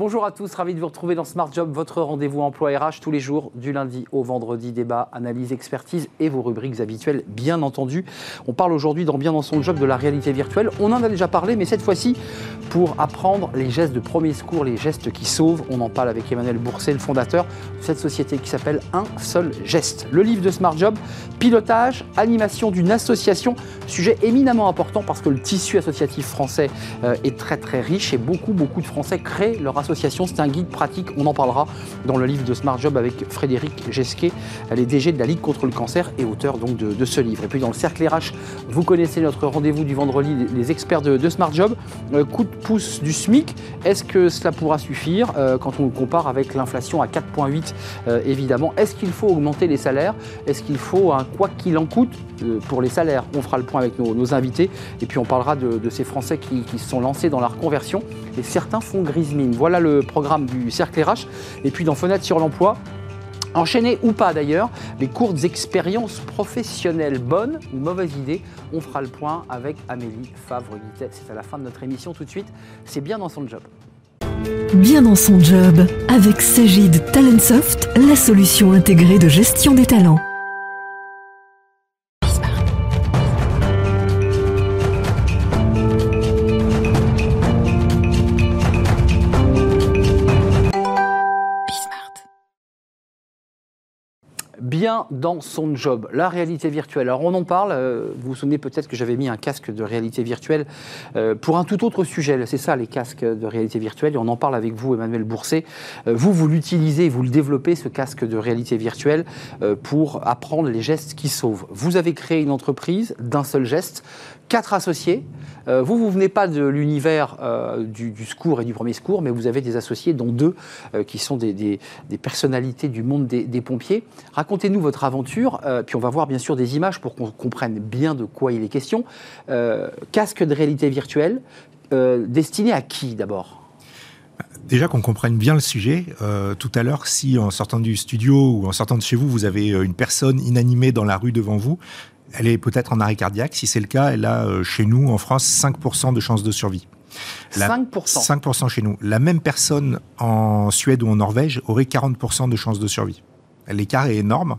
Bonjour à tous, ravi de vous retrouver dans Smart Job, votre rendez-vous emploi RH tous les jours, du lundi au vendredi, débat, analyse, expertise et vos rubriques habituelles, bien entendu. On parle aujourd'hui dans Bien dans son job de la réalité virtuelle. On en a déjà parlé, mais cette fois-ci, pour apprendre les gestes de premier secours, les gestes qui sauvent, on en parle avec Emmanuel Bourset, le fondateur de cette société qui s'appelle Un seul geste. Le livre de Smart Job, pilotage, animation d'une association, sujet éminemment important parce que le tissu associatif français euh, est très très riche et beaucoup beaucoup de Français créent leur association. C'est un guide pratique, on en parlera dans le livre de Smart Job avec Frédéric Gesquet, est DG de la Ligue contre le cancer et auteur donc de, ce livre. Et puis dans le cercle RH, vous connaissez notre rendez-vous du vendredi, les experts de, Smart Job. Euh, coup de pouce du SMIC, est-ce que cela pourra suffire euh, quand on le compare avec l'inflation à 4,8 euh, évidemment? Est-ce qu'il faut augmenter les salaires? Est-ce qu'il faut un quoi qu'il en coûte pour les salaires? On fera le point avec nos, invités et puis on parlera de, ces Français qui, qui, se sont lancés dans la reconversion et certains font grise mine. Voilà le programme du Cercle RH. Et puis dans Fenêtre sur l'emploi, Enchaîner ou pas d'ailleurs, les courtes expériences professionnelles, bonnes ou mauvaises idées, on fera le point avec Amélie Favre-Guittet. C'est à la fin de notre émission tout de suite. C'est bien dans son job. Bien dans son job, avec Sagid Talentsoft, la solution intégrée de gestion des talents. Dans son job. La réalité virtuelle. Alors on en parle, euh, vous vous souvenez peut-être que j'avais mis un casque de réalité virtuelle euh, pour un tout autre sujet. C'est ça les casques de réalité virtuelle et on en parle avec vous Emmanuel Bourset. Euh, vous, vous l'utilisez, vous le développez ce casque de réalité virtuelle pour apprendre les gestes qui sauvent. Vous avez créé une entreprise d'un seul geste, quatre associés. Euh, vous, vous venez pas de l'univers euh, du, secours et du premier secours, mais vous avez des associés, dont deux euh, qui sont des, personnalités du monde des, pompiers. Racontez-nous votre aventure, puis on va voir bien sûr des images pour qu'on comprenne bien de quoi il est question. casque de réalité virtuelle, destiné à qui d'abord? Déjà qu'on comprenne bien le sujet, tout à l'heure, si en sortant du studio ou en sortant de chez vous, vous avez une personne inanimée dans la rue devant vous, elle est peut-être en arrêt cardiaque. Si c'est le cas, elle a euh, chez nous, en France, 5% de chances de survie. 5% 5% chez nous. La même personne en Suède ou en Norvège aurait 40% de chances de survie. L'écart est énorme.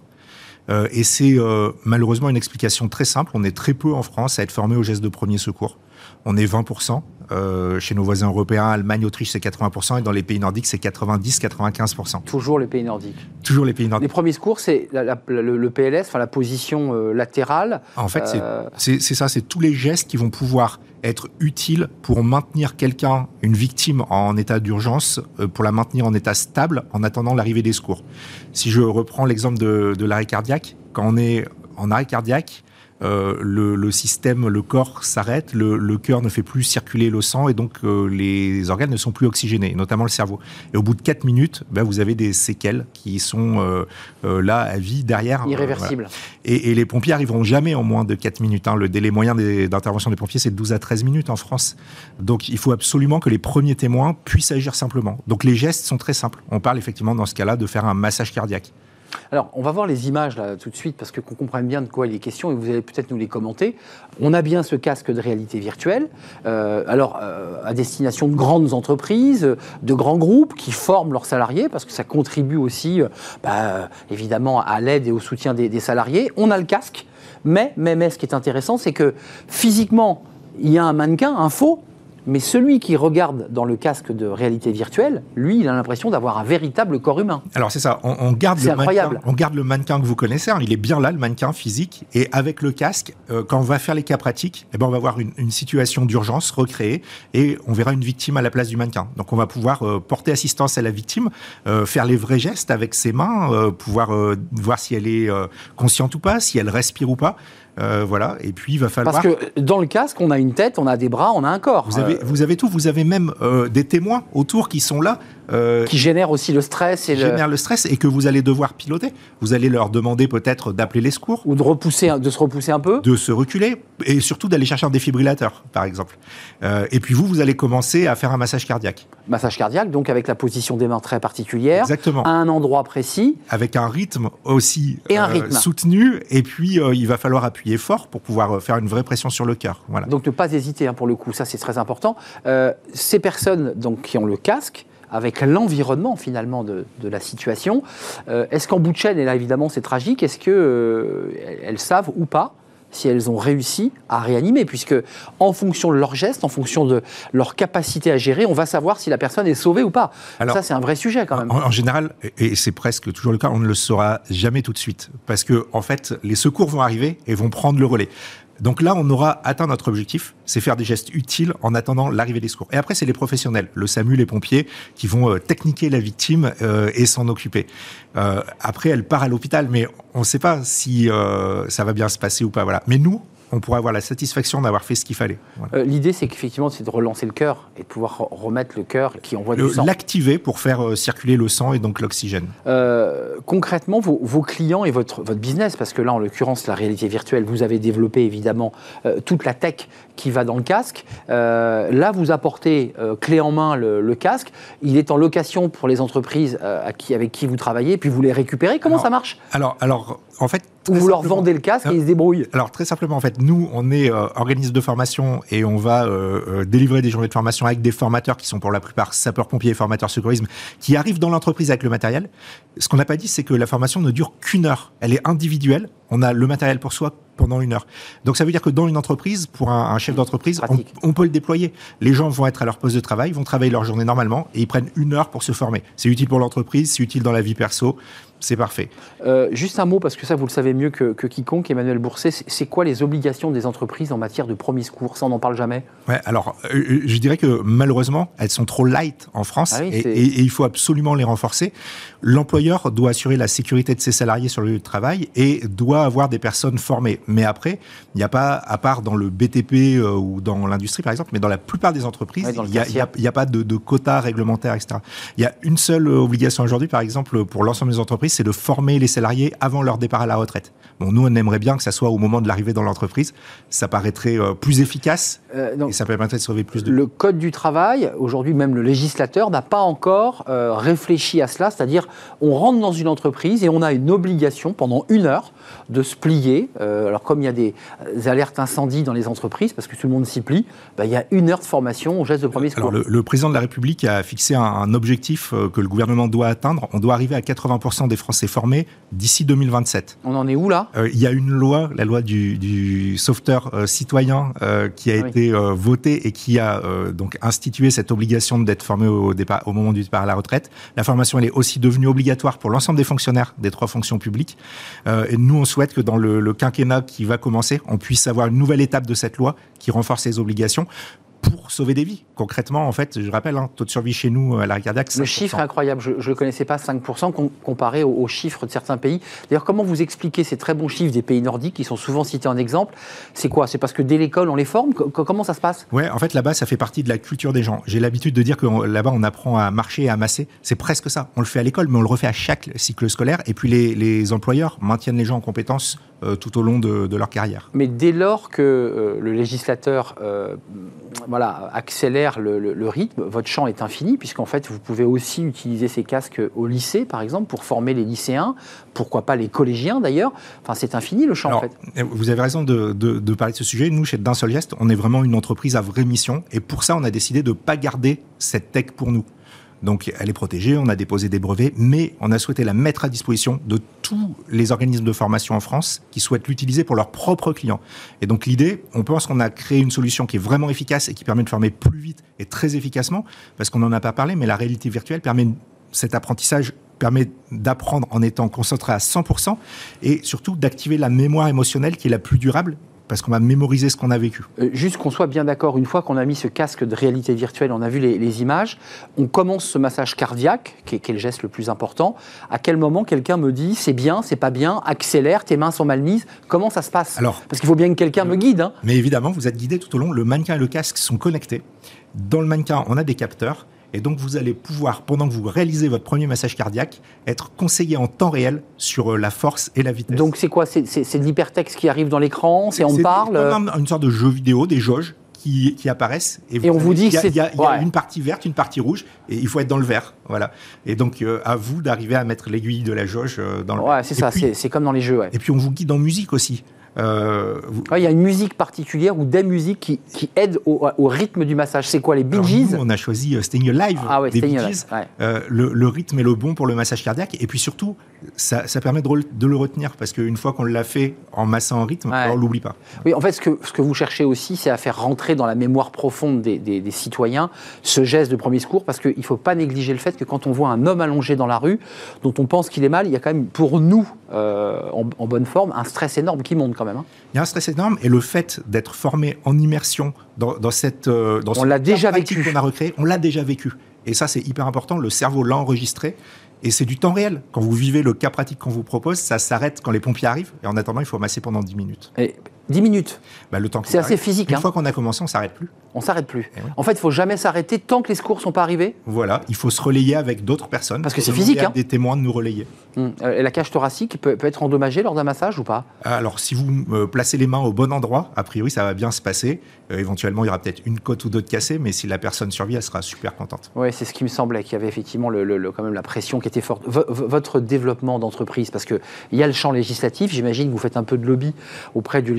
Euh, et c'est euh, malheureusement une explication très simple. On est très peu en France à être formé au geste de premier secours. On est 20%. Euh, chez nos voisins européens, Allemagne, Autriche, c'est 80%, et dans les pays nordiques, c'est 90-95%. Toujours les pays nordiques. Toujours les pays nordiques. Les premiers secours, c'est le, PLS, enfin la position euh, latérale. En fait, euh, c'est ça, c'est tous les gestes qui vont pouvoir être utiles pour maintenir quelqu'un, une victime en état d'urgence, pour la maintenir en état stable en attendant l'arrivée des secours. Si je reprends l'exemple de, de l'arrêt cardiaque, quand on est en arrêt cardiaque, euh, le, système, le corps s'arrête, le, cœur ne fait plus circuler le sang et donc euh, les organes ne sont plus oxygénés, notamment le cerveau. Et au bout de 4 minutes, ben, vous avez des séquelles qui sont euh, là à vie derrière. Irréversibles. Et, les pompiers arriveront jamais en moins de 4 minutes. Hein. Le délai moyen d'intervention des, pompiers, c'est de 12 à 13 minutes en France. Donc il faut absolument que les premiers témoins puissent agir simplement. Donc les gestes sont très simples. On parle effectivement dans ce cas-là de faire un massage cardiaque. Alors, on va voir les images là tout de suite parce que qu'on comprenne bien de quoi il est question et vous allez peut-être nous les commenter. On a bien ce casque de réalité virtuelle, euh, alors euh, à destination de grandes entreprises, de grands groupes qui forment leurs salariés parce que ça contribue aussi, euh, bah, évidemment, à l'aide et au soutien des, salariés. On a le casque, mais, mais, mais ce qui est intéressant, c'est que physiquement, il y a un mannequin, un faux, mais celui qui regarde dans le casque de réalité virtuelle, lui, il a l'impression d'avoir un véritable corps humain. Alors c'est ça, on, garde le incroyable. mannequin, on garde le mannequin que vous connaissez, hein. il est bien là, le mannequin physique, et avec le casque, euh, quand on va faire les cas pratiques, eh ben on va voir une, situation d'urgence recréée, et on verra une victime à la place du mannequin. Donc on va pouvoir euh, porter assistance à la victime, euh, faire les vrais gestes avec ses mains, pouvoir voir si elle est consciente ou pas, si elle respire ou pas. Euh, voilà, et puis il va falloir. Parce que dans le casque, on a une tête, on a des bras, on a un corps. Vous avez, vous avez tout, vous avez même euh, des témoins autour qui sont là euh, qui génère aussi le stress et génère le... stress et que vous allez devoir piloter. Vous allez leur demander peut-être d'appeler les secours ou de repousser, de se repousser un peu, de se reculer et surtout d'aller chercher un défibrillateur, par exemple. Euh, et puis vous, vous allez commencer à faire un massage cardiaque. Massage cardiaque, donc avec la position des mains très particulière, exactement, à un endroit précis, avec un rythme aussi et un euh, rythme. soutenu. Et puis il va falloir appuyer fort pour pouvoir faire une vraie pression sur le cœur. Voilà. Donc ne pas hésiter hein, pour le coup, ça c'est très important. ces personnes donc qui ont le casque avec l'environnement finalement de, la situation. Est-ce qu'en bout de chaîne, et là évidemment c'est tragique, est-ce qu'elles savent ou pas si elles ont réussi à réanimer, puisque en fonction de leurs gestes, en fonction de leur capacité à gérer, on va savoir si la personne est sauvée ou pas. Alors, ça, c'est un vrai sujet quand même. En, général, et c'est presque toujours le cas, on ne le saura jamais tout de suite, parce que en fait, les secours vont arriver et vont prendre le relais. Donc là, on aura atteint notre objectif, c'est faire des gestes utiles en attendant l'arrivée des secours. Et après, c'est les professionnels, le SAMU, les pompiers, qui vont euh, techniquer la victime euh, et s'en occuper. Euh, après, elle part à l'hôpital, mais on ne sait pas si ça va bien se passer ou pas. Voilà. Mais nous, on pourrait avoir la satisfaction d'avoir fait ce qu'il fallait. Euh, l'idée, c'est qu'effectivement, c'est de relancer le cœur et de pouvoir remettre le cœur qui envoie du sang. L'activer pour faire euh, circuler le sang et donc l'oxygène. Euh, concrètement, vos, clients et votre, votre business, parce que là, en l'occurrence, la réalité virtuelle, vous avez développé évidemment toute la tech qui va dans le casque. là, vous apportez clé en main le, casque. Il est en location pour les entreprises à qui, avec qui vous travaillez, puis vous les récupérez. Comment ça marche? alors, alors, en fait, ou vous leur vendez le casque et ils se débrouillent Alors très simplement, en fait, nous, on est euh, organisme de formation et on va euh, euh, délivrer des journées de formation avec des formateurs qui sont pour la plupart sapeurs-pompiers et formateurs secourisme, qui arrivent dans l'entreprise avec le matériel. Ce qu'on n'a pas dit, c'est que la formation ne dure qu'une heure. Elle est individuelle. On a le matériel pour soi pendant une heure. Donc ça veut dire que dans une entreprise, pour un, chef d'entreprise, on, on, peut le déployer. Les gens vont être à leur poste de travail, vont travailler leur journée normalement et ils prennent une heure pour se former. C'est utile pour l'entreprise, c'est utile dans la vie perso. C'est parfait. Euh, juste un mot, parce que ça, vous le savez mieux que, quiconque, Emmanuel Bourset, c'est quoi les obligations des entreprises en matière de premiers secours? Ça, on n'en parle jamais? Ouais, alors, euh, euh, je dirais que malheureusement, elles sont trop light en France ah et, il faut absolument les renforcer. L'employeur doit assurer la sécurité de ses salariés sur le lieu de travail et doit avoir des personnes formées. Mais après, il n'y a pas, à part dans le BTP ou dans l'industrie par exemple, mais dans la plupart des entreprises, il n'y a, pas de, de quotas réglementaires, etc. Il y a une seule obligation aujourd'hui, par exemple, pour l'ensemble des entreprises, c'est de former les salariés avant leur départ à la retraite. Bon, nous, on aimerait bien que ça soit au moment de l'arrivée dans l'entreprise. Ça paraîtrait euh, plus efficace euh, et ça permettrait de sauver plus de... Le Code du travail, aujourd'hui même le législateur n'a pas encore euh, réfléchi à cela, c'est-à-dire on rentre dans une entreprise et on a une obligation pendant une heure de se plier. alors comme il y a des alertes incendies dans les entreprises, parce que tout le monde s'y plie, bah, il y a une heure de formation au geste de premier secours. Alors le, président de la République a fixé un, un objectif que le gouvernement doit atteindre. On doit arriver à 80% des Français formés d'ici 2027. On en est où là? Euh, Il y a une loi, la loi du, sauveteur euh, citoyen, euh, qui a été votée et qui a donc institué cette obligation d'être formé au, départ, au moment du départ à la retraite. La formation, elle est aussi devenue obligatoire pour l'ensemble des fonctionnaires des trois fonctions publiques. et nous, on souhaite que dans le, le quinquennat qui va commencer, on puisse avoir une nouvelle étape de cette loi qui renforce ces obligations pour sauver des vies. Concrètement, en fait, je rappelle, hein, taux de survie chez nous à l'arrêt cardiaque, Le chiffre est incroyable. Je ne le connaissais pas, 5%, comparé aux, chiffres de certains pays. D'ailleurs, comment vous expliquez ces très bons chiffres des pays nordiques qui sont souvent cités en exemple? C'est quoi? C'est parce que dès l'école, on les forme? Comment ça se passe? Ouais, en fait, là-bas, ça fait partie de la culture des gens. J'ai l'habitude de dire que là-bas, on apprend à marcher et à masser. C'est presque ça. On le fait à l'école, mais on le refait à chaque cycle scolaire. Et puis, les, employeurs maintiennent les gens en compétences euh, tout au long de, leur carrière. Mais dès lors que euh, le législateur euh, voilà, accélère le, rythme, votre champ est infini, puisqu'en fait, vous pouvez aussi utiliser ces casques au lycée, par exemple, pour former les lycéens, pourquoi pas les collégiens d'ailleurs. Enfin, c'est infini le champ, en fait. Vous avez raison de, de, parler de ce sujet. Nous, chez D'un Seul Geste, on est vraiment une entreprise à vraie mission, et pour ça, on a décidé de ne pas garder cette tech pour nous. Donc elle est protégée, on a déposé des brevets, mais on a souhaité la mettre à disposition de tous les organismes de formation en France qui souhaitent l'utiliser pour leurs propres clients. Et donc l'idée, on pense qu'on a créé une solution qui est vraiment efficace et qui permet de former plus vite et très efficacement, parce qu'on n'en a pas parlé, mais la réalité virtuelle permet cet apprentissage permet d'apprendre en étant concentré à 100% et surtout d'activer la mémoire émotionnelle qui est la plus durable parce qu'on va mémoriser ce qu'on a vécu. Euh, juste qu'on soit bien d'accord, une fois qu'on a mis ce casque de réalité virtuelle, on a vu les, images, on commence ce massage cardiaque, qui est, le geste le plus important. À quel moment quelqu'un me dit c'est bien, c'est pas bien, accélère, tes mains sont mal mises Comment ça se passe? Alors, Parce qu'il faut bien que quelqu'un me guide. Hein. Mais évidemment, vous êtes guidé tout au long. Le mannequin et le casque sont connectés. Dans le mannequin, on a des capteurs et donc, vous allez pouvoir, pendant que vous réalisez votre premier massage cardiaque, être conseillé en temps réel sur euh, la force et la vitesse. Donc, c'est quoi? C'est de l'hypertexte qui arrive dans l'écran? C'est on parle? Une sorte de jeu vidéo, des jauges qui, apparaissent. Et, on vous dit qu'il y, a, y a une partie verte, une partie rouge, et il faut être dans le vert. Voilà. Et donc, euh, à vous d'arriver à mettre l'aiguille de la jauge euh, dans le Ouais, c'est ça, c'est comme dans les jeux. Et puis, on vous guide en musique aussi. Euh, il y a une musique particulière ou des musiques qui, qui aident au, rythme du massage. C'est quoi les Bee Gees On a choisi euh, Staying Alive ah ouais, des Bee Gees. Euh, le, rythme est le bon pour le massage cardiaque et puis surtout, ça, permet de, le retenir parce qu'une fois qu'on l'a fait en massant en rythme, on l'oublie pas. Oui, en fait, ce que, ce que vous cherchez aussi, c'est à faire rentrer dans la mémoire profonde des, des, citoyens ce geste de premier secours parce qu'il ne faut pas négliger le fait que quand on voit un homme allongé dans la rue dont on pense qu'il est mal, il y a quand même pour nous en, en, bonne forme un stress énorme qui monte quand même. Hein. Il y a un stress énorme et le fait d'être formé en immersion dans, cette euh, dans on l'a déjà vécu qu'on a recréé, on l'a déjà vécu. Et ça, c'est hyper important. Le cerveau l'a enregistré. Et c'est du temps réel. Quand vous vivez le cas pratique qu'on vous propose, ça s'arrête quand les pompiers arrivent. Et en attendant, il faut masser pendant 10 minutes. Et 10 minutes bah, Le temps C'est assez physique. Une hein. fois qu'on a commencé, on s'arrête plus. On s'arrête plus. Eh en fait, il faut jamais s'arrêter tant que les secours sont pas arrivés. Voilà, il faut se relayer avec d'autres personnes. Parce que c'est physique. Hein. Des témoins de nous relayer. Hum. Euh, et la cage thoracique peut, être endommagée lors d'un massage ou pas? Alors, si vous euh, placez les mains au bon endroit, a priori, ça va bien se passer. Euh, éventuellement, il y aura peut-être une côte ou deux de cassée, mais si la personne survit, elle sera super contente. Oui, c'est ce qui me semblait, qu'il y avait effectivement le, quand même la pression qui était forte. votre développement d'entreprise, parce qu'il y a le champ législatif, j'imagine que vous faites un peu de lobby auprès du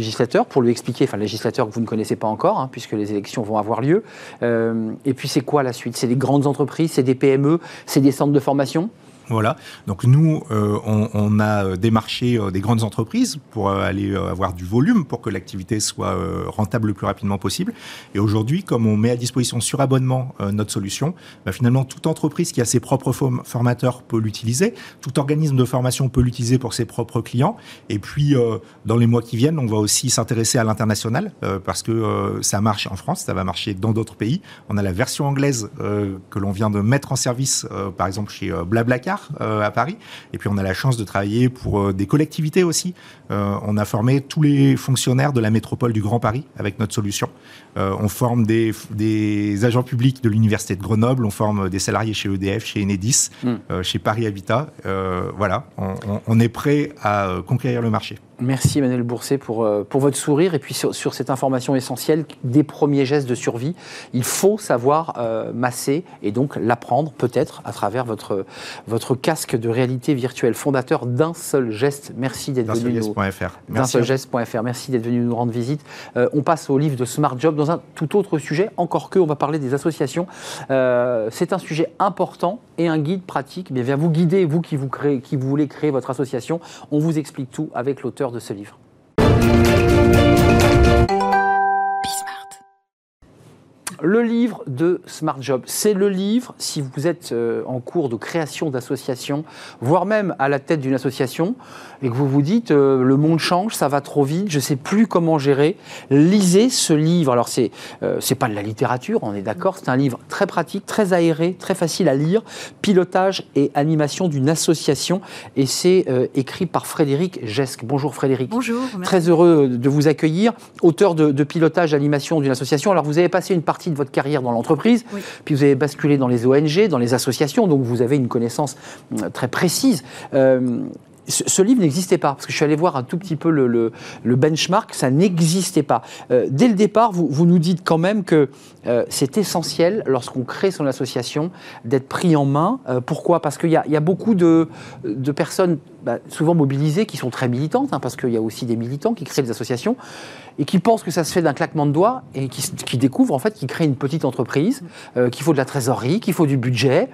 pour lui expliquer, enfin, le législateur que vous ne connaissez pas encore, hein, puisque les élections vont avoir lieu. Euh, et puis, c'est quoi la suite? C'est des grandes entreprises, c'est des PME, c'est des centres de formation? Voilà. Donc nous, euh, on, a démarché euh, des grandes entreprises pour euh, aller avoir du volume pour que l'activité soit rentable le plus rapidement possible. Et aujourd'hui, comme on met à disposition sur abonnement notre solution, bah, finalement toute entreprise qui a ses propres formateurs peut l'utiliser, tout organisme de formation peut l'utiliser pour ses propres clients. Et puis dans les mois qui viennent, on va aussi s'intéresser à l'international parce que ça marche en France, ça va marcher dans d'autres pays. On a la version anglaise que l'on vient de mettre en service, par exemple chez Blablacar euh, à Paris. Et puis on a la chance de travailler pour euh, des collectivités aussi. Euh, on a formé tous les fonctionnaires de la métropole du Grand Paris avec notre solution. on forme des, des, agents publics de l'université de Grenoble, on forme des salariés chez EDF, chez Enedis, hmm. chez Paris Habitat. voilà, on, on, est prêt à conquérir le marché. Merci Emmanuel Bourset pour, euh, pour votre sourire et puis sur, cette information essentielle des premiers gestes de survie. Il faut savoir euh, masser et donc l'apprendre peut-être à travers votre, votre casque de réalité virtuelle, fondateur d'un seul geste. Merci d'être venu nous... Merci d'être venu nous rendre visite. Euh, on passe au livre de Smart Job dans un tout autre sujet, encore que on va parler des associations. C'est un sujet important et un guide pratique. Mais bien vous guider, vous qui, vous qui voulez créer votre association. On vous explique tout avec l'auteur de ce livre. Le livre de Smart Job, c'est le livre, si vous êtes euh, en cours de création d'association, voire même à la tête d'une association, et que vous vous dites euh, le monde change, ça va trop vite, je ne sais plus comment gérer, lisez ce livre. Alors c'est euh, c'est pas de la littérature, on est d'accord, c'est un livre très pratique, très aéré, très facile à lire, pilotage et animation d'une association, et c'est écrit par Frédéric Gesque. Bonjour Frédéric. Bonjour. Très heureux de vous accueillir, auteur de, de pilotage animation d'une association. Alors vous avez passé une partie de votre carrière dans l'entreprise, puis vous avez basculé dans les ONG, dans les associations, donc vous avez une connaissance euh, très précise. Euh, ce, livre n'existait pas, parce que je suis allé voir un tout petit peu le, benchmark, ça n'existait pas. Euh, dès le départ, vous, nous dites quand même que c'est essentiel, lorsqu'on crée son association, d'être pris en main. pourquoi? Parce qu'il y, a beaucoup de, personnes bah, souvent mobilisées qui sont très militantes, hein, parce qu'il y a aussi des militants qui créent des associations et qui pensent que ça se fait d'un claquement de doigts et qui, qui, découvrent en fait qu'ils créent une petite entreprise, euh, qu'il faut de la trésorerie, qu'il faut du budget,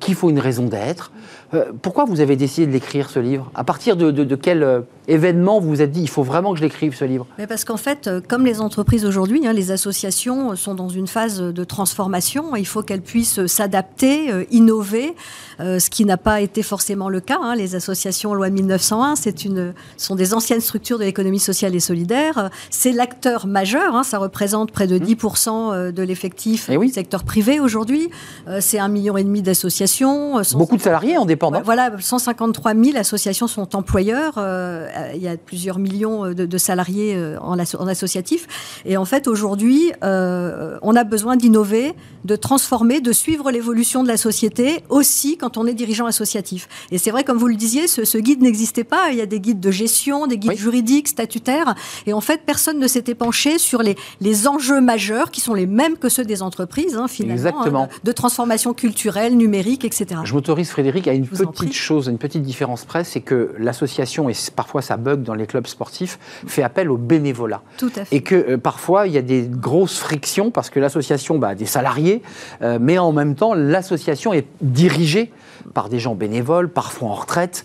qu'il faut une raison d'être. Euh, pourquoi vous avez décidé de l'écrire ce livre? À partir de, quel euh, événement vous vous êtes dit il faut vraiment que je l'écrive ce livre? Mais Parce qu'en fait, comme les entreprises aujourd'hui, hein, les associations sont dans une phase de transformation. Il faut qu'elles puissent s'adapter, innover, ce qui n'a pas été forcément le cas. Hein. Les associations loi 1901, c'est une, sont des anciennes structures de l'économie sociale et solidaire c'est l'acteur majeur, hein, ça représente près de 10% mmh. euh, de l'effectif eh du secteur privé aujourd'hui. Euh, c'est un million et demi d'associations. Euh, Beaucoup de salariés en dépendent. Voilà, 153 000 associations sont employeurs. il y a plusieurs millions de, salariés en, en, associatif. Et en fait, aujourd'hui, on a besoin d'innover, de transformer, de suivre l'évolution de la société aussi quand on est dirigeant associatif. Et c'est vrai, comme vous le disiez, ce, guide n'existait pas. Il y a des guides de gestion, des guides juridiques, statutaires. Et en fait, personne ne s'était penché sur les, les enjeux majeurs qui sont les mêmes que ceux des entreprises, hein, finalement. Exactement. Hein, de, transformation culturelle, numérique, etc. Je m'autorise, Frédéric, à une petite chose, une petite différence près, c'est que l'association, et parfois ça bug dans les clubs sportifs, fait appel au bénévolat. Tout à fait. Et que euh, parfois, il y a des grosses frictions parce que l'association bah, a des salariés, euh, mais en même temps, l'association est dirigée par des gens bénévoles, parfois en retraite.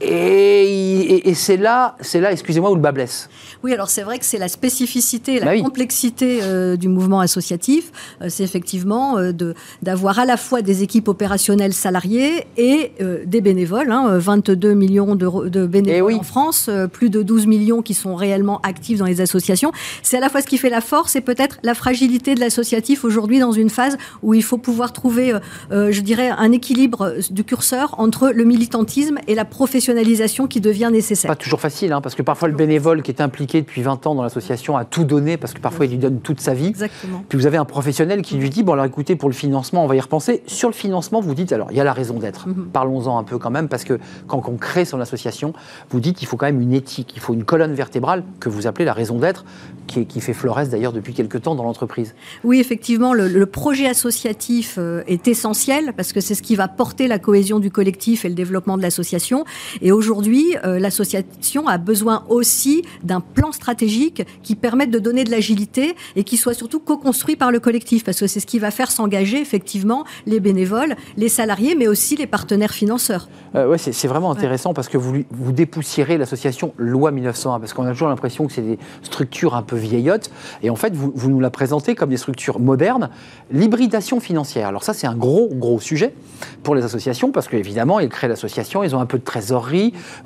Et, c'est là, c'est là, excusez-moi, où le bas blesse. Oui, alors c'est vrai que c'est la spécificité, la bah complexité euh, du mouvement associatif. Euh, c'est effectivement euh, de, d'avoir à la fois des équipes opérationnelles salariées et des bénévoles. 22 hein, millions de, de bénévoles eh en France, plus de 12 millions qui sont réellement actifs dans les associations. C'est à la fois ce qui fait la force et peut-être la fragilité de l'associatif aujourd'hui dans une phase où il faut pouvoir trouver, je dirais, un équilibre du curseur entre le militantisme et la professionnalisation qui devient nécessaire. Pas toujours facile, hein, parce que parfois le bénévole qui est impliqué depuis 20 ans dans l'association a tout donné, parce que parfois il lui donne toute sa vie. Exactement. Puis vous avez un professionnel qui lui dit, bon alors écoutez, pour le financement, on va y repenser. Sur le financement, vous dites, alors il y a la raison d'être. Mhm. Parlons-en un peu quand même, parce que quand on crée son association, vous dites qu'il faut quand même une éthique, il faut une colonne vertébrale que vous appelez la raison d'être, qui, qui, fait florès d'ailleurs depuis quelques temps dans l'entreprise. Oui, effectivement, le, projet associatif euh, est essentiel, parce que c'est ce qui va porter la cohésion du collectif et le développement de l'association. Et aujourd'hui, euh, l'association a besoin aussi d'un plan stratégique qui permette de donner de l'agilité et qui soit surtout co-construit par le collectif, parce que c'est ce qui va faire s'engager effectivement les bénévoles, les salariés, mais aussi les partenaires financeurs. Euh, ouais, c'est vraiment intéressant parce que vous, vous dépoussiérez l'association loi 1901, parce qu'on a toujours l'impression que c'est des structures un peu vieillottes, et en fait, vous, vous nous la présentez comme des structures modernes. L'hybridation financière, alors ça, c'est un gros, gros sujet pour les associations, parce qu'évidemment, ils créent l'association, ils ont un peu de trésorerie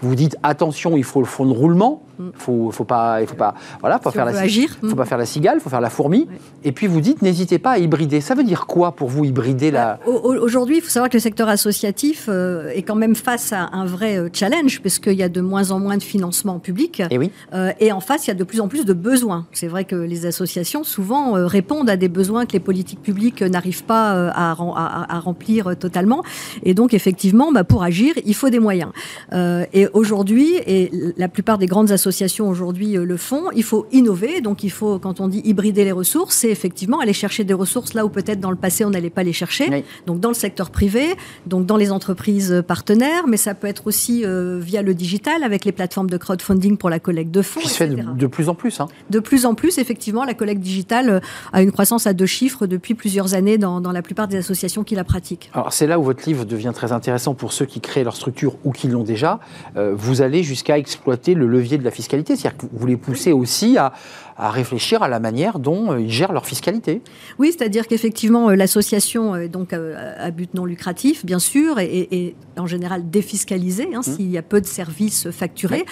vous dites attention, il faut le fonds de roulement. Faut, faut pas, il faut pas, voilà, faut faire la, agir. faut pas faire la cigale, faut faire la fourmi. Et puis vous dites n'hésitez pas à hybrider. Ça veut dire quoi pour vous hybrider la bah, Aujourd'hui, il faut savoir que le secteur associatif euh, est quand même face à un vrai euh, challenge puisqu'il y a de moins en moins de financement public. Et eh oui. Euh, et en face, il y a de plus en plus de besoins. C'est vrai que les associations souvent répondent à des besoins que les politiques publiques n'arrivent pas à, à, remplir totalement. Et donc effectivement, bah, pour agir, il faut des moyens. Et aujourd'hui, et la plupart des grandes associations aujourd'hui euh, le font, il faut innover. Donc il faut, quand on dit hybrider les ressources, c'est effectivement aller chercher des ressources là où peut-être dans le passé on n'allait pas les chercher. Donc dans le secteur privé, donc dans les entreprises partenaires, mais ça peut être aussi euh, via le digital avec les plateformes de crowdfunding pour la collecte de fonds. Qui se fait de, plus en plus. Hein. De plus en plus, effectivement, la collecte digitale a une croissance à deux chiffres depuis plusieurs années dans, dans la plupart des associations qui la pratiquent. Alors c'est là où votre livre devient très intéressant pour ceux qui créent leur structure ou qui l'ont déjà euh, vous allez jusqu'à exploiter le levier de la fiscalité. C'est-à-dire que vous les poussez aussi à, à réfléchir à la manière dont euh, ils gèrent leur fiscalité. Oui, c'est-à-dire qu'effectivement, euh, l'association est donc à but non lucratif, bien sûr, et, en général défiscalisée, hein, mmh. s'il y a peu de services facturés.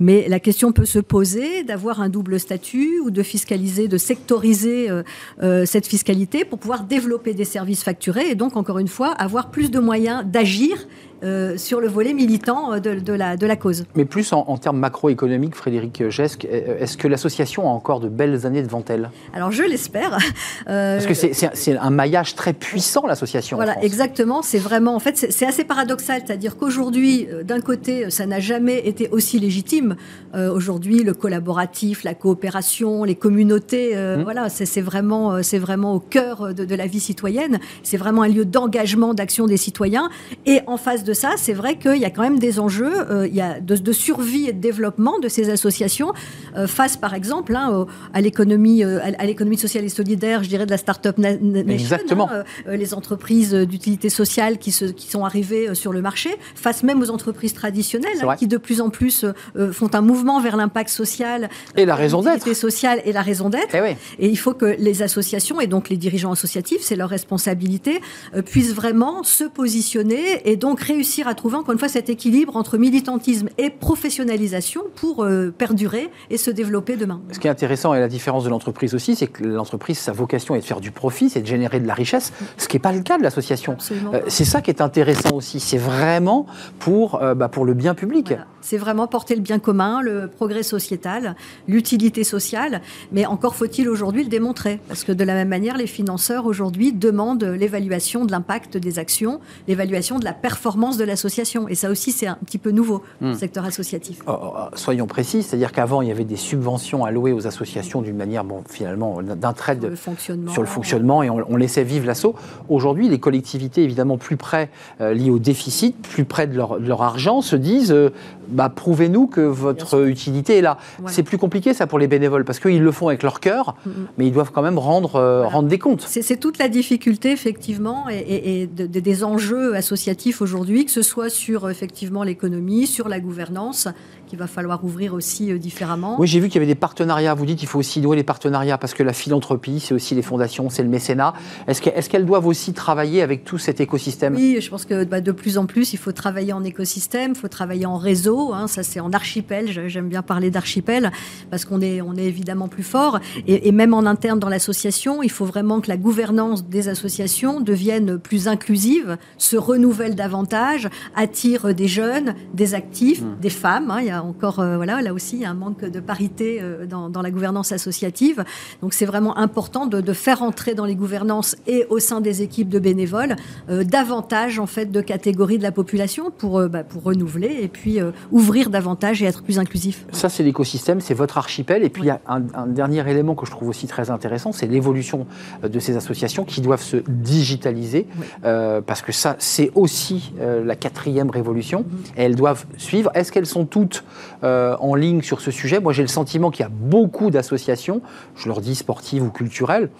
Mais la question peut se poser d'avoir un double statut ou de fiscaliser, de sectoriser cette fiscalité pour pouvoir développer des services facturés et donc, encore une fois, avoir plus de moyens d'agir euh, sur le volet militant euh, de, la, de la cause. Mais plus en, termes macroéconomiques, Frédéric Gesque, euh, est-ce que l'association a encore de belles années devant elle Alors je l'espère. Parce que c'est un maillage très puissant, l'association. Voilà, exactement. C'est vraiment, en fait, c'est assez paradoxal. C'est-à-dire qu'aujourd'hui, d'un côté, ça n'a jamais été aussi légitime. Aujourd'hui, le collaboratif, la coopération, les communautés, mmh. voilà, c'est vraiment, c'est vraiment au cœur de, de la vie citoyenne. C'est vraiment un lieu d'engagement, d'action des citoyens. Et en face de ça, c'est vrai qu'il y a quand même des enjeux euh, il y a de, survie et de développement de ces associations euh, face, par exemple, hein, à l'économie euh, à l'économie sociale et solidaire, je dirais, de la start-up nation. Exactement. Hein, les entreprises d'utilité sociale qui, se, qui sont arrivées sur le marché, face même aux entreprises traditionnelles hein, qui de plus en plus font un mouvement vers l'impact social. Et la raison d'être. sociale et la raison d'être. Et, eh et, il faut que les associations et donc les dirigeants associatifs, c'est leur responsabilité, puissent vraiment se positionner et donc réussir à trouver encore une fois cet équilibre entre militantisme et professionnalisation pour euh, perdurer et se développer demain. Ce qui est intéressant et la différence de l'entreprise aussi, c'est que l'entreprise, sa vocation est de faire du profit, c'est de générer de la richesse, ce qui n'est pas le cas de l'association. Euh, c'est ça qui est intéressant aussi, c'est vraiment pour, euh, bah, pour le bien public. C'est vraiment porter le bien commun, le progrès sociétal, l'utilité sociale, mais encore faut-il aujourd'hui le démontrer, parce que de la même manière, les financeurs aujourd'hui demandent l'évaluation de l'impact des actions, l'évaluation de la performance de l'association. Et ça aussi, c'est un petit peu nouveau, le hmm. secteur associatif. Oh, oh, oh, soyons précis, c'est-à-dire qu'avant, il y avait des subventions allouées aux associations d'une manière, bon, finalement, d'un trait sur le fonctionnement, et on, laissait vivre l'assaut. Aujourd'hui, les collectivités, évidemment, plus près, euh, liées au déficit, plus près de leur, argent, se disent, euh, bah, prouvez-nous que votre utilité est là. C'est plus compliqué, ça, pour les bénévoles, parce qu'ils le font avec leur cœur, mm, mm. mais ils doivent quand même rendre, euh, rendre des comptes. C'est toute la difficulté, effectivement, et, des enjeux associatifs aujourd'hui, que ce soit sur, effectivement, l'économie, sur la gouvernance, qu'il va falloir ouvrir aussi euh, différemment. Oui, j'ai vu qu'il y avait des partenariats. Vous dites qu'il faut aussi douer les partenariats parce que la philanthropie, c'est aussi les fondations, c'est le mécénat. Est-ce qu'elles doivent aussi travailler avec tout cet écosystème? Oui, je pense que bah, de plus en plus, il faut travailler en écosystème, il faut travailler en réseau. Hein, ça, c'est en archipel. J'aime bien parler d'archipel parce qu'on est, on est évidemment plus fort. Et, et même en interne dans l'association, il faut vraiment que la gouvernance des associations devienne plus inclusive, se renouvelle davantage, attire des jeunes, des actifs, mmh. des femmes. Hein, il y a encore, euh, voilà, là aussi, il y a un manque de parité euh, dans, la gouvernance associative. Donc c'est vraiment important de, faire entrer dans les gouvernances et au sein des équipes de bénévoles euh, davantage en fait de catégories de la population pour, bah, pour renouveler et puis ouvrir davantage et être plus inclusif. Ça c'est l'écosystème, c'est votre archipel. Et puis il y a un, dernier élément que je trouve aussi très intéressant, c'est l'évolution de ces associations qui doivent se digitaliser parce que ça c'est aussi la quatrième révolution mm-hmm. et elles doivent suivre. Est-ce qu'elles sont toutes euh, en ligne sur ce sujet. Moi, j'ai le sentiment qu'il y a beaucoup d'associations, je leur dis sportives ou culturelles,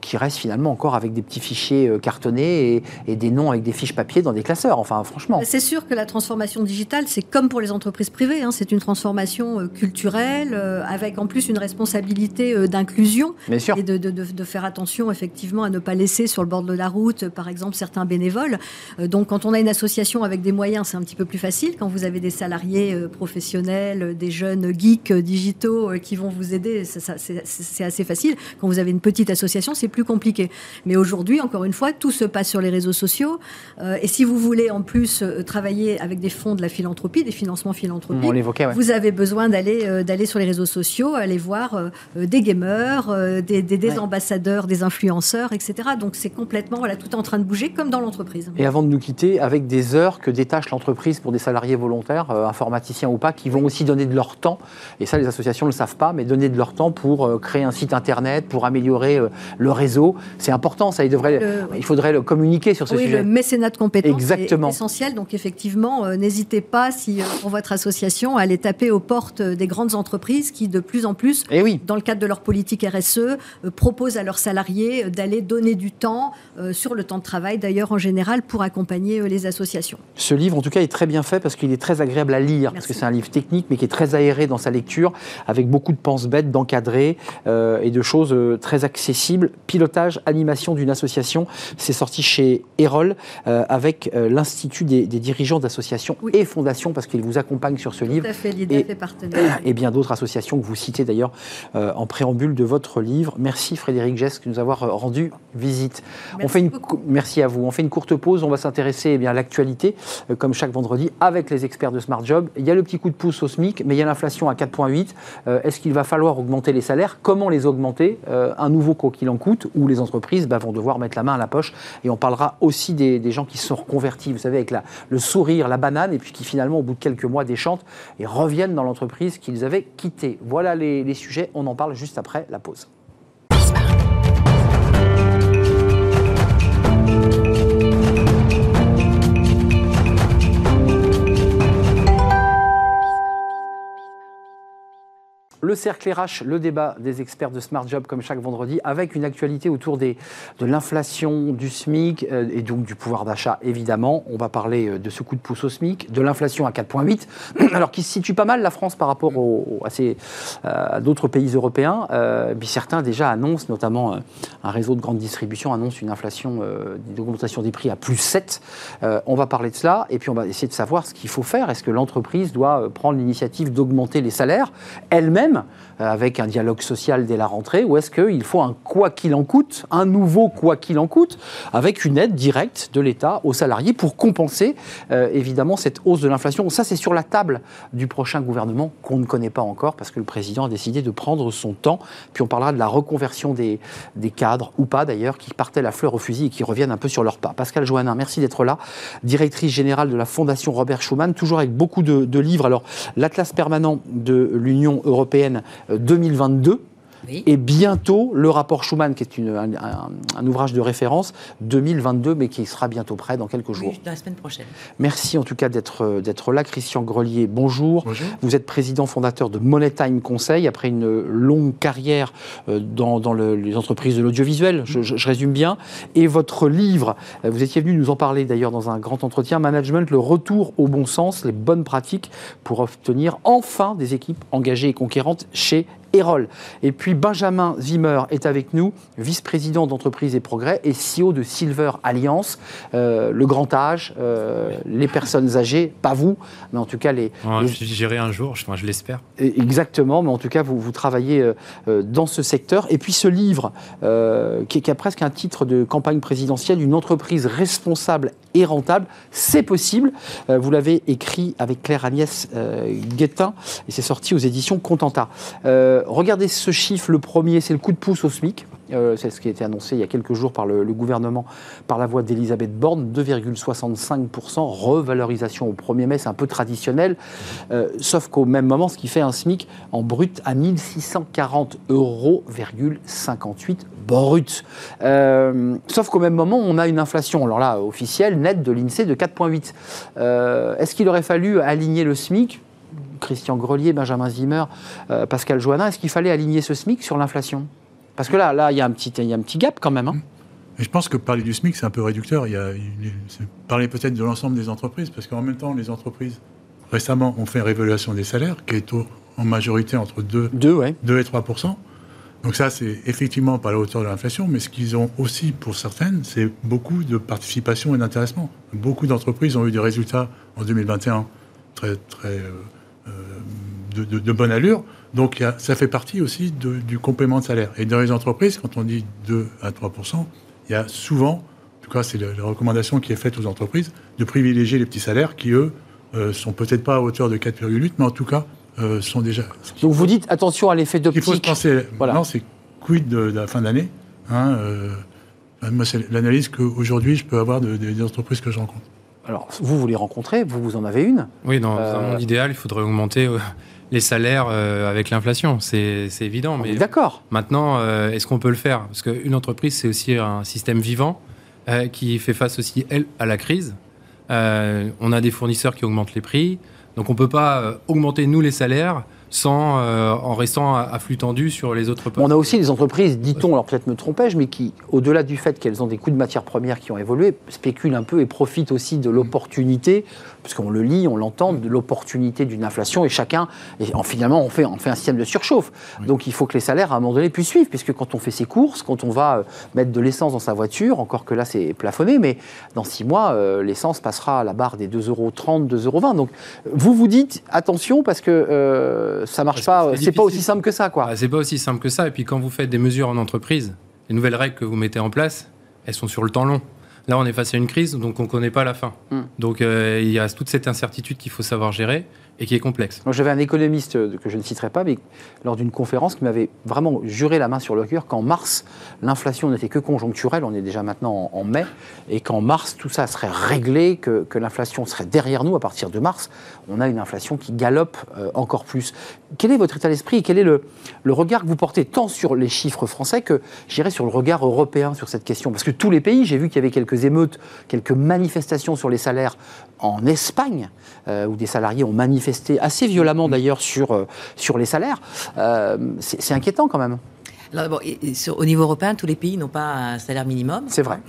qui reste finalement encore avec des petits fichiers euh, cartonnés et, des noms avec des fiches papier dans des classeurs. Enfin, franchement. C'est sûr que la transformation digitale, c'est comme pour les entreprises privées. Hein. c'est une transformation euh, culturelle euh, avec en plus une responsabilité d'inclusion et de, de, faire attention effectivement à ne pas laisser sur le bord de la route, par exemple, certains bénévoles. donc, quand on a une association avec des moyens, c'est un petit peu plus facile. Quand vous avez des salariés professionnels, des jeunes geeks digitaux qui vont vous aider, c'est assez facile. Quand vous avez une petite association, c'est plus compliqué. Mais aujourd'hui, encore une fois, tout se passe sur les réseaux sociaux. Euh, et si vous voulez en plus euh, travailler avec des fonds de la philanthropie, des financements philanthropiques, vous avez besoin d'aller euh, d'aller sur les réseaux sociaux, aller voir des gamers, des, ambassadeurs, des influenceurs, etc. Donc c'est complètement voilà, tout en train de bouger comme dans l'entreprise. Et avant de nous quitter, avec des heures que détache l'entreprise pour des salariés volontaires, informaticiens ou pas, qui vont aussi donner de leur temps, et ça les associations ne le savent pas, mais donner de leur temps pour créer un site internet, pour améliorer le réseau. C'est important, ça. Il, devrait, il faudrait le communiquer sur ce oui, sujet. Le mécénat de compétences Exactement. est essentiel. Donc, effectivement, euh, n'hésitez pas, si euh, pour votre association, à aller taper aux portes des grandes entreprises qui, de plus en plus, Et eh oui. dans le cadre de leur politique RSE, euh, proposent à leurs salariés d'aller donner du temps sur le temps de travail, d'ailleurs, en général, pour accompagner les associations. Ce livre, en tout cas, est très bien fait parce qu'il est très agréable à lire, parce que c'est un livre technique, mais qui est très aéré dans sa lecture, avec beaucoup de penses-bêtes, d'encadrés et de choses très accessibles pilotage, animation d'une association. C'est sorti chez Erol euh, avec euh, l'Institut des, dirigeants d'associations et fondations parce qu'ils vous accompagnent sur ce livre. Tout à fait, et, fait partenaire. Et bien d'autres associations que vous citez d'ailleurs euh, en préambule de votre livre. Merci Frédéric Gesque de nous avoir rendu visite. Merci, on fait une, merci à vous. On fait une courte pause. On va s'intéresser eh bien à l'actualité comme chaque vendredi avec les experts de Smart Job. Il y a le petit coup de pouce au SMIC, mais il y a l'inflation à 4,8. Est-ce qu'il va falloir augmenter les salaires? Comment les augmenter? Un nouveau quoi qu'il en où les entreprises bah, vont devoir mettre la main à la poche. Et on parlera aussi des, gens qui sont reconvertis, vous savez, avec le sourire, la banane, et puis qui finalement, au bout de quelques mois, déchantent et reviennent dans l'entreprise qu'ils avaient quittée. Voilà les sujets, on en parle juste après la pause. Le cercle RH, le débat des experts de Smart Job comme chaque vendredi, avec une actualité autour de l'inflation, du SMIC euh, et donc du pouvoir d'achat évidemment. On va parler euh, de ce coup de pouce au SMIC, de l'inflation à 4,8, alors qui se situe pas mal la France par rapport à, d'autres pays européens. Euh, certains déjà annoncent, notamment un réseau de grande distribution annonce une inflation, une augmentation des prix à plus 7. on va parler de cela et puis on va essayer de savoir ce qu'il faut faire. Est-ce que l'entreprise doit prendre l'initiative d'augmenter les salaires elle-même même, avec un dialogue social dès la rentrée, ou est-ce qu'il faut un quoi qu'il en coûte, un nouveau quoi qu'il en coûte, avec une aide directe de l'État aux salariés pour compenser évidemment cette hausse de l'inflation Ça, c'est sur la table du prochain gouvernement qu'on ne connaît pas encore parce que le président a décidé de prendre son temps. Puis on parlera de la reconversion des, des cadres, ou pas d'ailleurs, qui partaient la fleur au fusil et qui reviennent un peu sur leur pas. Pascal Joannin, merci d'être là, directrice générale de la Fondation Robert Schuman, toujours avec beaucoup de, livres. Alors, l'Atlas permanent de l'Union européenne 2022, et bientôt, le rapport Schuman, qui est une, un, ouvrage de référence, 2022, mais qui sera bientôt prêt dans quelques jours. Oui, la semaine prochaine. Merci en tout cas d'être là. Christian Grelier, bonjour. bonjour. Vous êtes président fondateur de Money Time Conseil, après une longue carrière euh, dans, dans les entreprises de l'audiovisuel, je, je, résume bien. Et votre livre, euh, vous étiez venu nous en parler d'ailleurs dans un grand entretien, Management, le retour au bon sens, les bonnes pratiques pour obtenir enfin des équipes engagées et conquérantes chez Et puis Benjamin Zimmer est avec nous, vice-président d'entreprise et progrès et CEO de Silver Alliance, euh, le grand âge, euh, les personnes âgées, pas vous, mais en tout cas les... J'irai un jour, je, je l'espère. Exactement, mais en tout cas vous, vous travaillez euh, dans ce secteur. Et puis ce livre, qui, qui, a presque un titre de campagne présidentielle, une entreprise responsable et rentable, c'est possible. vous l'avez écrit avec Claire Agnès Guettin et c'est sorti aux éditions Contenta regardez ce chiffre, le premier, c'est le coup de pouce au SMIC. Euh, c'est ce qui a été annoncé il y a quelques jours par le, gouvernement, par la voix d'Elisabeth Borne, 2,65%, revalorisation au 1er mai, c'est un peu traditionnel, euh, sauf qu'au même moment, ce qui fait un SMIC en brut à 1640 euros, brut. Euh, sauf qu'au même moment, on a une inflation, alors là, officielle, nette de l'INSEE de 4,8. Est-ce qu'il aurait fallu aligner le SMIC? Christian Grelier, Benjamin Zimmer, euh, Pascal Joannin, est-ce qu'il fallait aligner ce SMIC sur l'inflation? Parce que là, là, il y, a un petit, il y a un petit gap quand même. Hein. je pense que parler du SMIC, c'est un peu réducteur. Il y a, parler peut-être de l'ensemble des entreprises, parce qu'en même temps, les entreprises, récemment, ont fait une réévaluation des salaires, qui est en majorité entre 2, 2, et 3% donc ça, c'est effectivement pas la hauteur de l'inflation, mais ce qu'ils ont aussi pour certaines, c'est beaucoup de participation et d'intéressement. Beaucoup d'entreprises ont eu des résultats en 2021 très, très euh, de, de, bonne allure. Donc ça fait partie aussi du complément de salaire. Et dans les entreprises, quand on dit 2 à 3% il y a souvent, en tout cas c'est la, recommandation qui est faite aux entreprises, de privilégier les petits salaires qui, eux, euh, sont peut-être pas à hauteur de 4,8%, mais en tout cas euh, sont déjà... Donc vous dites attention à l'effet d'optique. Il faut se penser, voilà. c'est quid de, la fin d'année hein, euh, Moi, c'est l'analyse qu'aujourd'hui je peux avoir des entreprises que je rencontre. Alors, vous, vous les rencontrez, vous, vous en avez une Oui, dans un monde idéal, il faudrait augmenter les salaires euh, avec l'inflation. C'est évident. mais d'accord. Maintenant, euh, est-ce qu'on peut le faire? Parce qu'une entreprise, c'est aussi un système vivant euh, qui fait face aussi, elle, à la crise. on a des fournisseurs qui augmentent les prix. Donc on ne peut pas augmenter, nous, les salaires sans, en restant à, flux tendu sur les autres. On a aussi des entreprises, dit-on, alors peut-être me trompais-je, mais qui, au-delà du fait qu'elles ont des coûts de matières premières qui ont évolué, spéculent un peu et profitent aussi de l'opportunité puisqu'on le lit, on l'entend, de l'opportunité d'une inflation, et chacun, et en, finalement, on fait, on fait un système de surchauffe. Donc il faut que les salaires, à un moment donné, puissent suivre, puisque quand on fait ses courses, quand on va euh, mettre de l'essence dans sa voiture, encore que là c'est plafonné, mais dans six mois, euh, l'essence passera à la barre des 2,30 euros, 2,20 euros. Donc vous vous dites, attention, parce que euh, ça marche pas, c'est pas aussi simple que ça. quoi. Ah, c'est pas aussi simple que ça, et puis quand vous faites des mesures en entreprise, les nouvelles règles que vous mettez en place, elles sont sur le temps long. Là, on est face à une crise, donc on ne connaît pas la fin. Hmm. Donc euh, il y a toute cette incertitude qu'il faut savoir gérer et qui est complexe. J'avais un économiste euh, que je ne citerai pas, mais lors d'une conférence qui m'avait vraiment juré la main sur le cœur qu'en mars, l'inflation n'était que conjoncturelle, on est déjà maintenant en, mai, et qu'en mars, tout ça serait réglé, que, l'inflation serait derrière nous à partir de mars. On a une inflation qui galope euh, encore plus. Quel est votre état d'esprit et quel est le, le, regard que vous portez tant sur les chiffres français que, j'irais, sur le regard européen sur cette question? Parce que tous les pays, j'ai vu qu'il y avait quelques émeutes, quelques manifestations sur les salaires en Espagne, euh, où des salariés ont manifesté assez violemment d'ailleurs sur, euh, sur les salaires. Euh, c'est inquiétant quand même. Au niveau européen, tous les pays n'ont pas un salaire minimum. C'est vrai.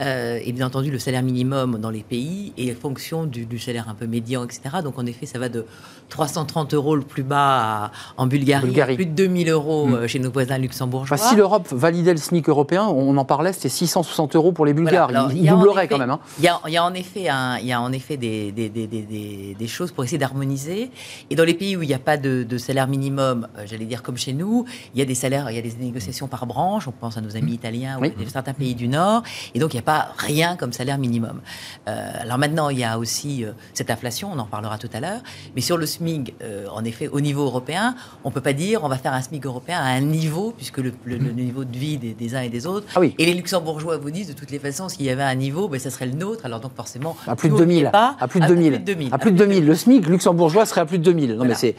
Euh, et bien entendu, le salaire minimum dans les pays est fonction du, salaire un peu médian, etc. Donc en effet, ça va de 330 euros le plus bas en Bulgarie, à plus de 2000 euros mm. euh, chez nos voisins luxembourgeois. si l'Europe validait le SMIC européen, on en parlait, c'était 660 euros pour les Bulgares. il, doublerait quand même. Hein. Il, y a, en effet, il y a en effet des, des, des, des choses pour essayer d'harmoniser. Et dans les pays où il n'y a pas de, de salaire minimum, euh, j'allais dire comme chez nous, il y a des salaires, il y a des négociations par branche. On pense à nos amis italiens ou certains pays du Nord. Et donc, il n'y a pas rien comme salaire minimum. Euh, alors maintenant, il y a aussi euh, cette inflation, on en parlera tout à l'heure. Mais sur le SMIC, en effet, au niveau européen, on ne peut pas dire on va faire un SMIC européen à un niveau, puisque le, niveau de vie des, uns et des autres. Ah oui. Et les luxembourgeois vous disent, de toutes les façons, s'il y avait un niveau, ben, ça serait le nôtre. Alors donc, forcément, à plus de 2000. Pas, à plus de 2000. À plus de 2000. Le SMIC luxembourgeois serait à plus de 2000. Non, mais c'est.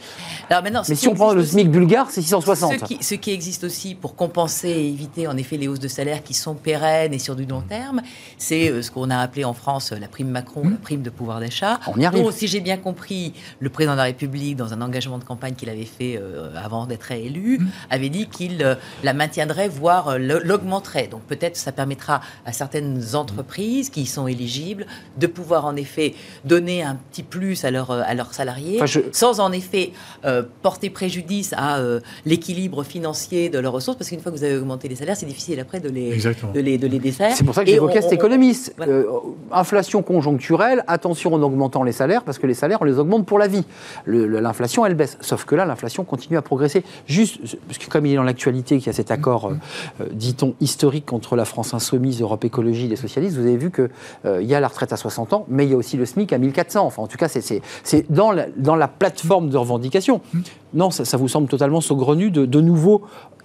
Mais si on prend le SMIC bulgare, c'est 660. Ce qui, ce qui, existe aussi pour compenser et éviter en effet les hausses de salaire qui sont pérennes et sur du long terme, c'est euh, ce qu'on a appelé en France la prime Macron, la prime de pouvoir d'achat. On y arrive. si j'ai bien compris, le président de la République, dans un engagement de campagne qu'il avait fait euh, avant d'être élu, avait dit qu'il euh, la maintiendrait, voire l'augmenterait. Donc peut-être ça permettra à certaines entreprises qui y sont éligibles de pouvoir en effet donner un petit plus à, leur, à leurs salariés, sans en effet porter préjudice à l'équilibre financier de leurs ressources, parce qu'une fois que vous avez augmenté les salaires, c'est difficile après de les, de les, de les défaire. C'est pour ça que j'évoquais cet économiste. Euh, inflation conjoncturelle, attention en augmentant les salaires, parce que les salaires, on les augmente pour la vie. L'inflation, elle baisse. Sauf que là, l'inflation continue à progresser. Juste, parce que comme il est dans l'actualité, qu'il y a cet accord, euh, euh, dit-on, historique entre la France insoumise, Europe Écologie, les socialistes, vous avez vu qu'il il y a la retraite à 60 ans, mais il y a aussi le SMIC à 1400. Enfin, en tout cas, c'est dans la, dans la plateforme de revendication. Non, ça, vous semble totalement saugrenu de, de nouveau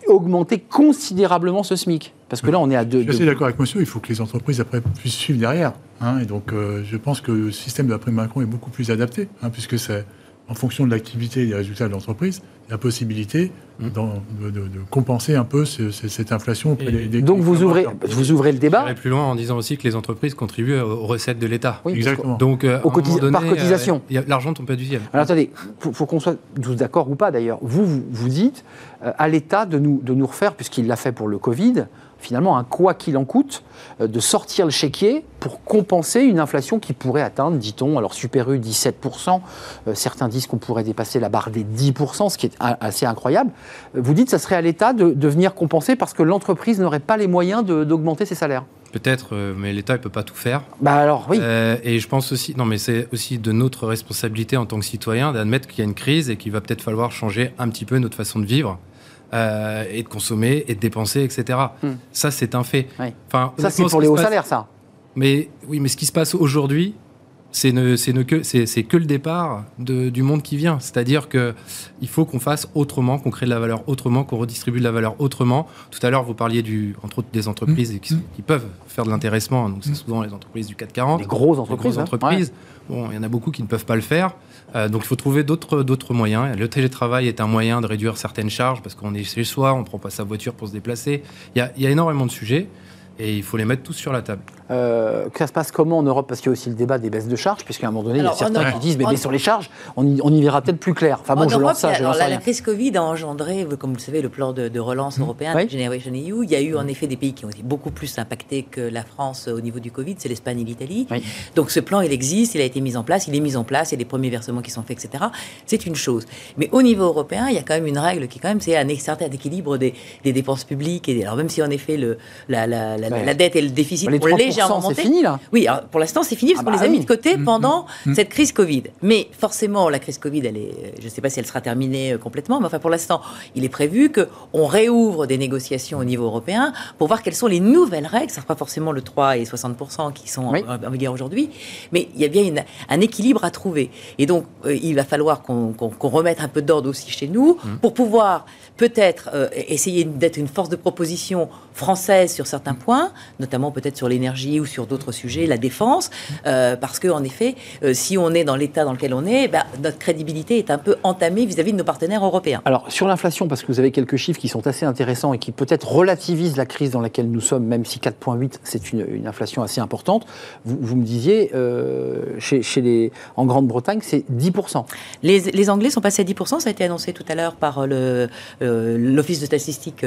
augmenter considérablement ce SMIC Parce que là, on est à deux. Je suis d'accord avec monsieur, il faut que les entreprises après puissent suivre derrière. Hein, et donc, euh, je pense que le système de la prime Macron est beaucoup plus adapté, hein, puisque c'est en fonction de l'activité et des résultats de l'entreprise, la possibilité mmh. de, compenser un peu cette inflation des, Donc vous ouvrez, vous ouvrez le débat. plus loin en disant aussi que les entreprises contribuent aux recettes de l'État. Oui, Exactement. Donc euh, par cotisation. Euh, l'argent tombe pas du ciel. Alors attendez, il faut, qu'on soit tous d'accord ou pas d'ailleurs. Vous, vous, dites euh, à l'État de nous, de nous refaire, puisqu'il l'a fait pour le Covid, finalement un quoi qu'il en coûte, euh, de sortir le chéquier pour compenser une inflation qui pourrait atteindre, dit-on, alors Super U 17%, euh, certains disent qu'on pourrait dépasser la barre des 10%, ce qui est assez incroyable. Euh, vous dites que ça serait à l'État de, venir compenser parce que l'entreprise n'aurait pas les moyens d'augmenter ses salaires Peut-être, mais l'État ne peut pas tout faire. Bah alors oui. et je pense aussi, non mais c'est aussi de notre responsabilité en tant que citoyen d'admettre qu'il y a une crise et qu'il va peut-être falloir changer un petit peu notre façon de vivre. Euh, et de consommer et de dépenser, etc. Hmm. Ça, c'est un fait. Enfin, ça, c'est pour les hauts salaires, ça. Mais oui, mais ce qui se passe aujourd'hui, c'est que, que le départ du monde qui vient. C'est-à-dire qu'il faut qu'on fasse autrement, qu'on crée de la valeur autrement, qu'on redistribue de la valeur autrement. Tout à l'heure, vous parliez du, entre autres des entreprises hmm. qui, peuvent faire de l'intéressement. Donc, c'est hmm. souvent les entreprises du 440. Les grosses entreprises. Les grosses entreprises. Bon, il y en a beaucoup qui ne peuvent pas le faire. Euh, donc il faut trouver d'autres moyens. Le télétravail est un moyen de réduire certaines charges parce qu'on est chez soi, on ne prend pas sa voiture pour se déplacer. Il y a, énormément de sujets et il faut les mettre tous sur la table. Euh, que ça se passe comment en Europe? Parce qu'il y a aussi le débat des baisses de charges, puisqu'à un moment donné, il y a certains qui disent mais, sur les charges, on y, verra peut-être plus clair. Enfin bon, je lance ça. la, crise Covid a engendré, comme vous le savez, le plan de, relance mmh. européen, Generation EU. Il y a eu en mmh. effet des pays qui ont été beaucoup plus impactés que la France au niveau du Covid, c'est l'Espagne et l'Italie. Donc ce plan, il existe, il a été mis en place, il est mis en place, il y a des premiers versements qui sont faits, etc. C'est une chose. Mais au niveau européen, il y a quand même une règle qui, quand même, c'est un certain équilibre des, dépenses publiques. Et, alors même si en effet le, la, dette et le déficit ont légèrement monté. C'est fini là. Oui, pour l'instant, c'est fini parce ah qu'on bah les a mis de côté mm, pendant mm, mm. cette crise Covid. Mais forcément, la crise Covid, elle est, je ne sais pas si elle sera terminée euh, complètement, mais enfin, pour l'instant, il est prévu qu'on réouvre des négociations au niveau européen pour voir quelles sont les nouvelles règles. Ce ne sera pas forcément le 3 et 60% qui sont en, vigueur aujourd'hui, mais il y a bien un équilibre à trouver. Et donc, euh, il va falloir qu'on remette un peu d'ordre aussi chez nous pour pouvoir peut-être euh, essayer d'être une force de proposition française sur certains points, notamment peut-être sur l'énergie ou sur d'autres sujets, la défense, parce que en effet, si on est dans l'état dans lequel on est, bah, notre crédibilité est un peu entamée vis-à-vis de nos partenaires européens. Alors sur l'inflation, parce que vous avez quelques chiffres qui sont assez intéressants et qui peut-être relativisent la crise dans laquelle nous sommes, même si 4,8 c'est une, inflation assez importante. Vous, me disiez, chez, chez, les, en Grande-Bretagne, c'est 10%. Les, les, Anglais sont passés à 10%, ça a été annoncé tout à l'heure par l'Office de statistique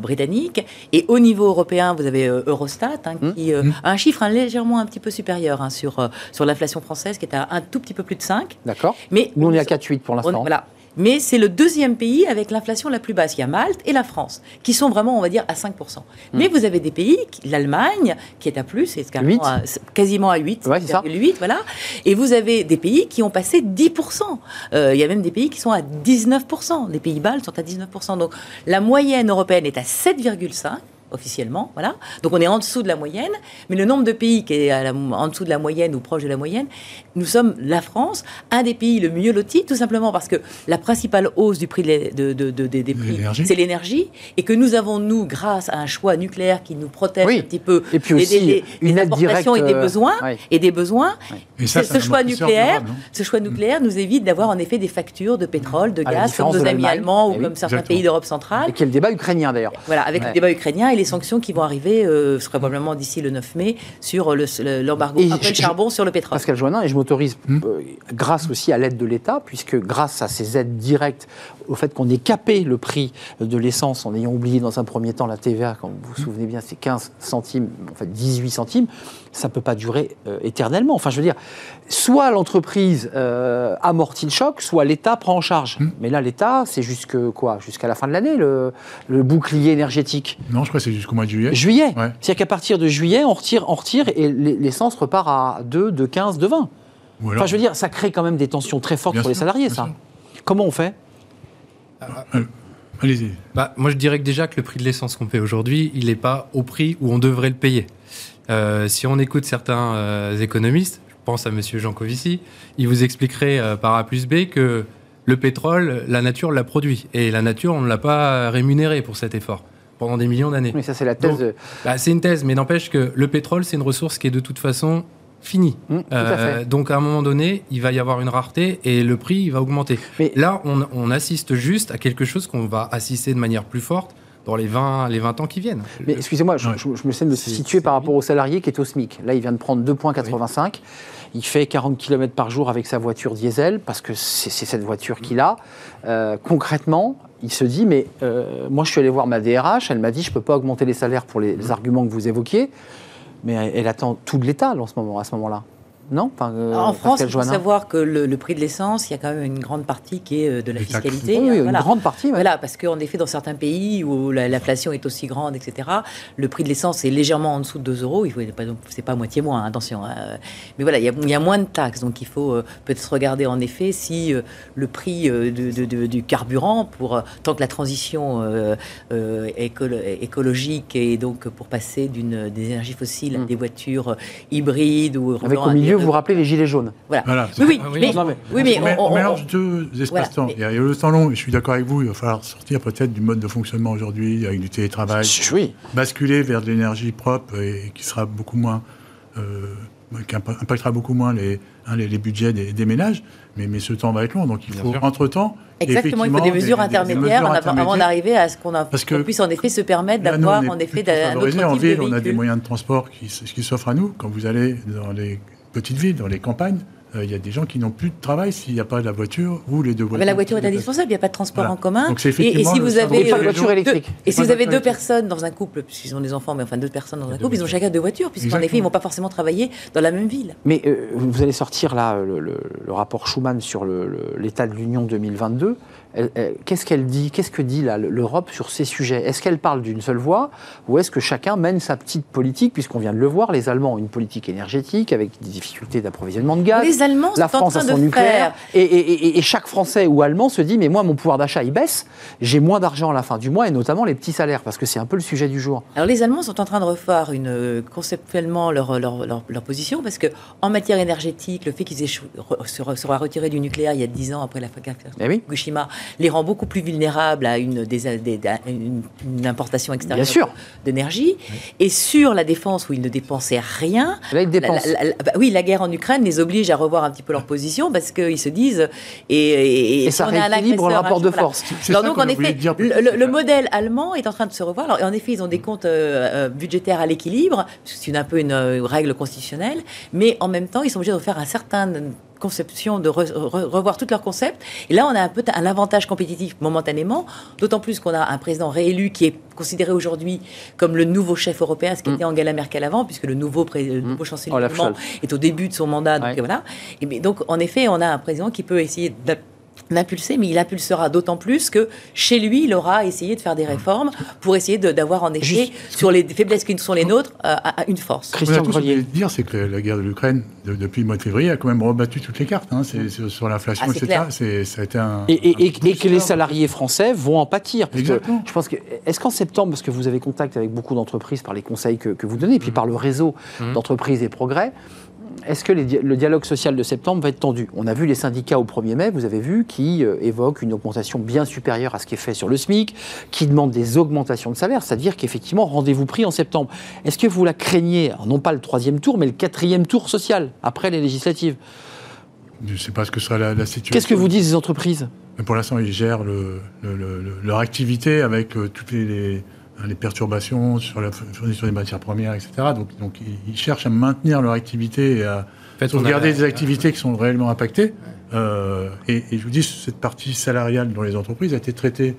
britannique. Et au niveau européen, vous avez Eurostat, hein, mmh. qui a mmh. un chiffre légèrement un petit peu supérieur hein, sur, sur l'inflation française, qui est à un tout petit peu plus de 5. D'accord. Mais nous, on est à 4,8 pour l'instant. Voilà mais c'est le deuxième pays avec l'inflation la plus basse. Il y a Malte et la France, qui sont vraiment, on va dire, à 5%. Mais hmm. vous avez des pays, l'Allemagne, qui est à plus, c'est quasiment à 8, ouais, ça. 8, voilà. Et vous avez des pays qui ont passé 10%. Euh, il y a même des pays qui sont à 19%. Les pays baltes sont à 19%. Donc la moyenne européenne est à 7,5% officiellement, voilà. Donc on est en dessous de la moyenne, mais le nombre de pays qui est en dessous de la moyenne ou proche de la moyenne, nous sommes la France, un des pays le mieux lotis, tout simplement parce que la principale hausse du prix de, des prix, c'est l'énergie, et que nous avons nous, grâce à un choix nucléaire qui nous protège un petit peu, et puis aussi des, une aide directe, et des euh, besoins, et des besoins. ce choix nucléaire, ce choix nucléaire nous évite d'avoir en effet des factures de pétrole, de gaz, comme nos amis allemands ou eh comme certains pays d'Europe centrale. Et qui est le débat ukrainien d'ailleurs. Voilà, avec le débat ukrainien les sanctions qui vont arriver, euh, probablement d'ici le 9 mai, sur l'embargo le, après le charbon sur le pétrole. Pascal Joannin, et je m'autorise, hmm. euh, grâce aussi à l'aide de l'État, puisque grâce à ces aides directes, au fait qu'on ait capé le prix de l'essence en ayant oublié dans un premier temps la TVA, quand vous vous souvenez bien, c'est 15 centimes, en fait 18 centimes, ça ne peut pas durer euh, éternellement. Enfin, je veux dire, soit l'entreprise euh, amortit le choc, soit l'État prend en charge. Hmm. Mais là, l'État, c'est jusque quoi Jusqu'à la fin de l'année, le, bouclier énergétique Non, je crois que c'est jusqu'au mois de juillet. Juillet C'est-à-dire qu'à partir de juillet, on retire, on retire et l'essence repart à 2, de 15, de 20. Enfin, je veux dire, ça crée quand même des tensions très fortes pour les salariés, ça. Comment on fait? Euh, Allez-y. Bah, moi, je dirais que déjà que le prix de l'essence qu'on paie aujourd'hui, il n'est pas au prix où on devrait le payer. Euh, si on écoute certains euh, économistes, je pense à Monsieur Jancovici, il vous expliquerait euh, par A plus B que le pétrole, la nature l'a produit. Et la nature, on ne l'a pas rémunéré pour cet effort pendant des millions d'années. Mais ça, c'est la thèse. Bah, c'est une thèse, mais n'empêche que le pétrole, c'est une ressource qui est de toute façon finie. Mmh, donc à un moment donné, il va y avoir une rareté et le prix il va augmenter. Mais... Là, on, on, assiste juste à quelque chose qu'on va assister de manière plus forte dans les 20, les 20 ans qui viennent. Mais excusez-moi, je, me sais de me situer par rapport au salarié qui est au SMIC. Là, il vient de prendre 2,85. Il fait 40 km par jour avec sa voiture diesel, parce que c'est cette voiture qu'il a. Euh, concrètement, il se dit, mais euh, moi je suis allé voir ma DRH, elle m'a dit, je ne peux pas augmenter les salaires pour les, les arguments que vous évoquiez, mais elle attend tout de l'État en ce moment, à ce moment-là. Non euh, En France, il faut savoir que le, prix de l'essence, il y a quand même une grande partie qui est euh, de la fiscalité. Oui, une grande partie. Voilà, parce qu'en effet, dans certains pays où l'inflation est aussi grande, etc., le prix de l'essence est légèrement en dessous de 2 euros. C'est pas moitié moins, attention. Hein. Mais voilà, il y, a, moins de taxes, donc il faut euh, peut-être regarder en effet si le prix du carburant, pour tant que la transition écologique et donc pour passer d'une des énergies fossiles à mm. des voitures hybrides ou avec au milieu vous rappelez les gilets jaunes. Voilà. oui, oui, mais, on, mélange deux espaces-temps. il y a le temps long, et je suis d'accord avec vous, il va falloir sortir peut-être du mode de fonctionnement aujourd'hui avec du télétravail. Oui. Basculer vers de l'énergie propre et qui sera beaucoup moins. Euh, qui impactera beaucoup moins les, hein, les, budgets des, ménages, mais, mais ce temps va être long. Donc il faut, entre-temps, Exactement, il faut des mesures intermédiaires, avant d'arriver à ce qu'on puisse en effet se permettre d'avoir en effet un autre type en ville, On a des moyens de transport qui, qui s'offrent à nous. Quand vous allez dans les petites villes, dans les campagnes, euh, il y a des gens qui n'ont plus de travail s'il n'y a pas de la voiture ou les deux voitures. Mais la voiture est indispensable, il n'y a pas de transport en commun. et, si vous avez euh, voiture électrique. et si vous avez deux personnes dans un couple, puisqu'ils ont des enfants, mais enfin deux personnes dans un couple, ils ont chacun deux voitures, puisqu'en effet ils ne vont pas forcément travailler dans la même ville. Mais euh, vous allez sortir là le, le rapport Schuman sur l'état de l'Union 2022 qu'est-ce qu'elle dit Qu'est-ce que dit l'Europe sur ces sujets? Est-ce qu'elle parle d'une seule voix ou est-ce que chacun mène sa petite politique Puisqu'on vient de le voir, les Allemands ont une politique énergétique avec des difficultés d'approvisionnement de gaz. Les Allemands la France a son nucléaire. Et, chaque Français ou Allemand se dit mais moi mon pouvoir d'achat il baisse, j'ai moins d'argent à la fin du mois et notamment les petits salaires parce que c'est un peu le sujet du jour. Alors les Allemands sont en train de refaire une, euh, conceptuellement leur, leur, leur, position parce que en matière énergétique, le fait qu'ils aient se, retirés du nucléaire il y a 10 ans après la fin de eh Fukushima les rend beaucoup plus vulnérables à une, une, importation extérieure d'énergie. Et sur la défense, où ils ne dépensaient rien, Là, ils dépensent. Bah oui, la guerre en Ukraine les oblige à revoir un petit peu leur position parce qu'ils se disent. Et, et, ça rééquilibre le rapport de force. donc, en effet, le, modèle allemand est en train de se revoir. Alors, en effet, ils ont des comptes euh, euh, budgétaires à l'équilibre, c'est un peu une, une règle constitutionnelle, mais en même temps, ils sont obligés de faire un certain conception, de revoir tous leurs concepts. Et là, on a un peu un avantage compétitif momentanément, d'autant plus qu'on a un président réélu qui est considéré aujourd'hui comme le nouveau chef européen, ce qui mm. était Angela Merkel avant, puisque le nouveau, le mm. nouveau chancelier allemand est au début de son mandat. Donc, voilà. Et, donc, en effet, on a un président qui peut essayer l'impulser, mais il impulsera d'autant plus que chez lui, il aura essayé de faire des réformes pour essayer d'avoir en effet, sur les faiblesses qui sont les nôtres, euh, une force. Christian Ce que je dire, c'est que la guerre de l'Ukraine, depuis le mois de février, a quand même rebattu toutes les cartes. Hein. sur l'inflation, ah, etc. Ça a été un, et, et, que les salariés français vont en pâtir. Exactement. je pense que, est-ce qu'en septembre, parce que vous avez contact avec beaucoup d'entreprises par les conseils que, vous donnez, et puis mmh. par le réseau mmh. d'entreprises et progrès, est-ce que le dialogue social de septembre va être tendu? On a vu les syndicats au 1er mai, vous avez vu, qui euh, évoquent une augmentation bien supérieure à ce qui est fait sur le SMIC, qui demandent des augmentations de salaire, c'est-à-dire qu'effectivement, rendez-vous pris en septembre. Est-ce que vous la craignez, non pas le troisième tour, mais le quatrième tour social, après les législatives Je ne sais pas ce que sera la, situation. Qu'est-ce que vous disent les entreprises? Pour l'instant, ils gèrent leur activité avec euh, toutes les les perturbations sur la fourniture des matières premières, etc. Donc, donc ils, cherchent à maintenir leur activité et à sauvegarder des activités qui sont réellement impactées. Euh, et, je vous dis, cette partie salariale dans les entreprises a été traitée.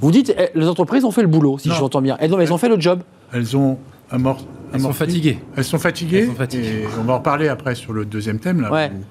Vous dites, eh, les entreprises ont fait le boulot, si j'entends bien. Elles, elles, ont fait le job. Elles ont amorti. Elles sont fatiguées. Elles sont fatiguées. Elles sont fatiguées. Et on va en reparler après sur le deuxième thème. Là, ouais où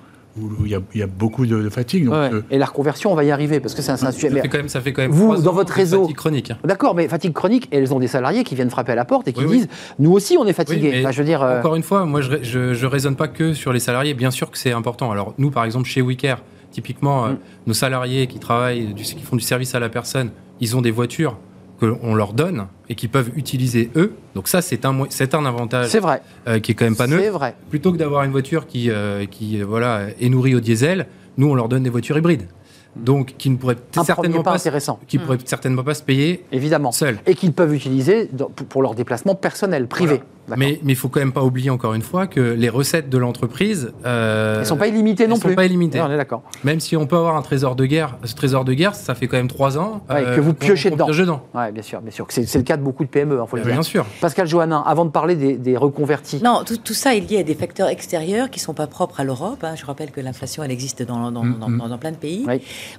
il y, a, beaucoup de, fatigue. Euh, et la reconversion, on va y arriver, parce que c'est un, sujet. Ça fait, quand même, ça fait quand même vous, dans votre réseau. Fatigue chronique. Hein. D'accord, mais fatigue chronique, elles ont des salariés qui viennent frapper à la porte et qui disent Nous aussi, on est fatigués. je veux dire, euh, Encore une fois, moi, je ne raisonne pas que sur les salariés. Bien sûr que c'est important. Alors, nous, par exemple, chez WeCare, typiquement, euh, mm. nos salariés qui travaillent, qui font du service à la personne, ils ont des voitures qu'on leur donne et qu'ils peuvent utiliser eux. Donc ça, c'est un, c'est un avantage vrai. Euh, qui est quand même pas neutre. C'est vrai. Plutôt que d'avoir une voiture qui, euh, qui voilà, est nourrie au diesel, nous, on leur donne des voitures hybrides donc qui ne pourraient certainement pas, qui pourraient certainement pas se payer évidemment seuls et qu'ils peuvent utiliser pour leur déplacement personnel privé. Mais il faut quand même pas oublier encore une fois que les recettes de l'entreprise euh, elles sont pas illimitées non plus. Sont pas illimitées. on est d'accord. Même si on peut avoir un trésor de guerre, ce trésor de guerre, ça fait quand même trois ans euh, que vous piochez dedans. dedans. Ouais, bien sûr, bien sûr. C'est le cas de beaucoup de PME, hein, faut le dire. Bien sûr. Pascal Johannin, avant de parler des, reconvertis. Non, tout, ça est lié à des facteurs extérieurs qui sont pas propres à l'Europe. Hein. Je rappelle que l'inflation, elle existe dans, dans, mm-hmm. plein de pays.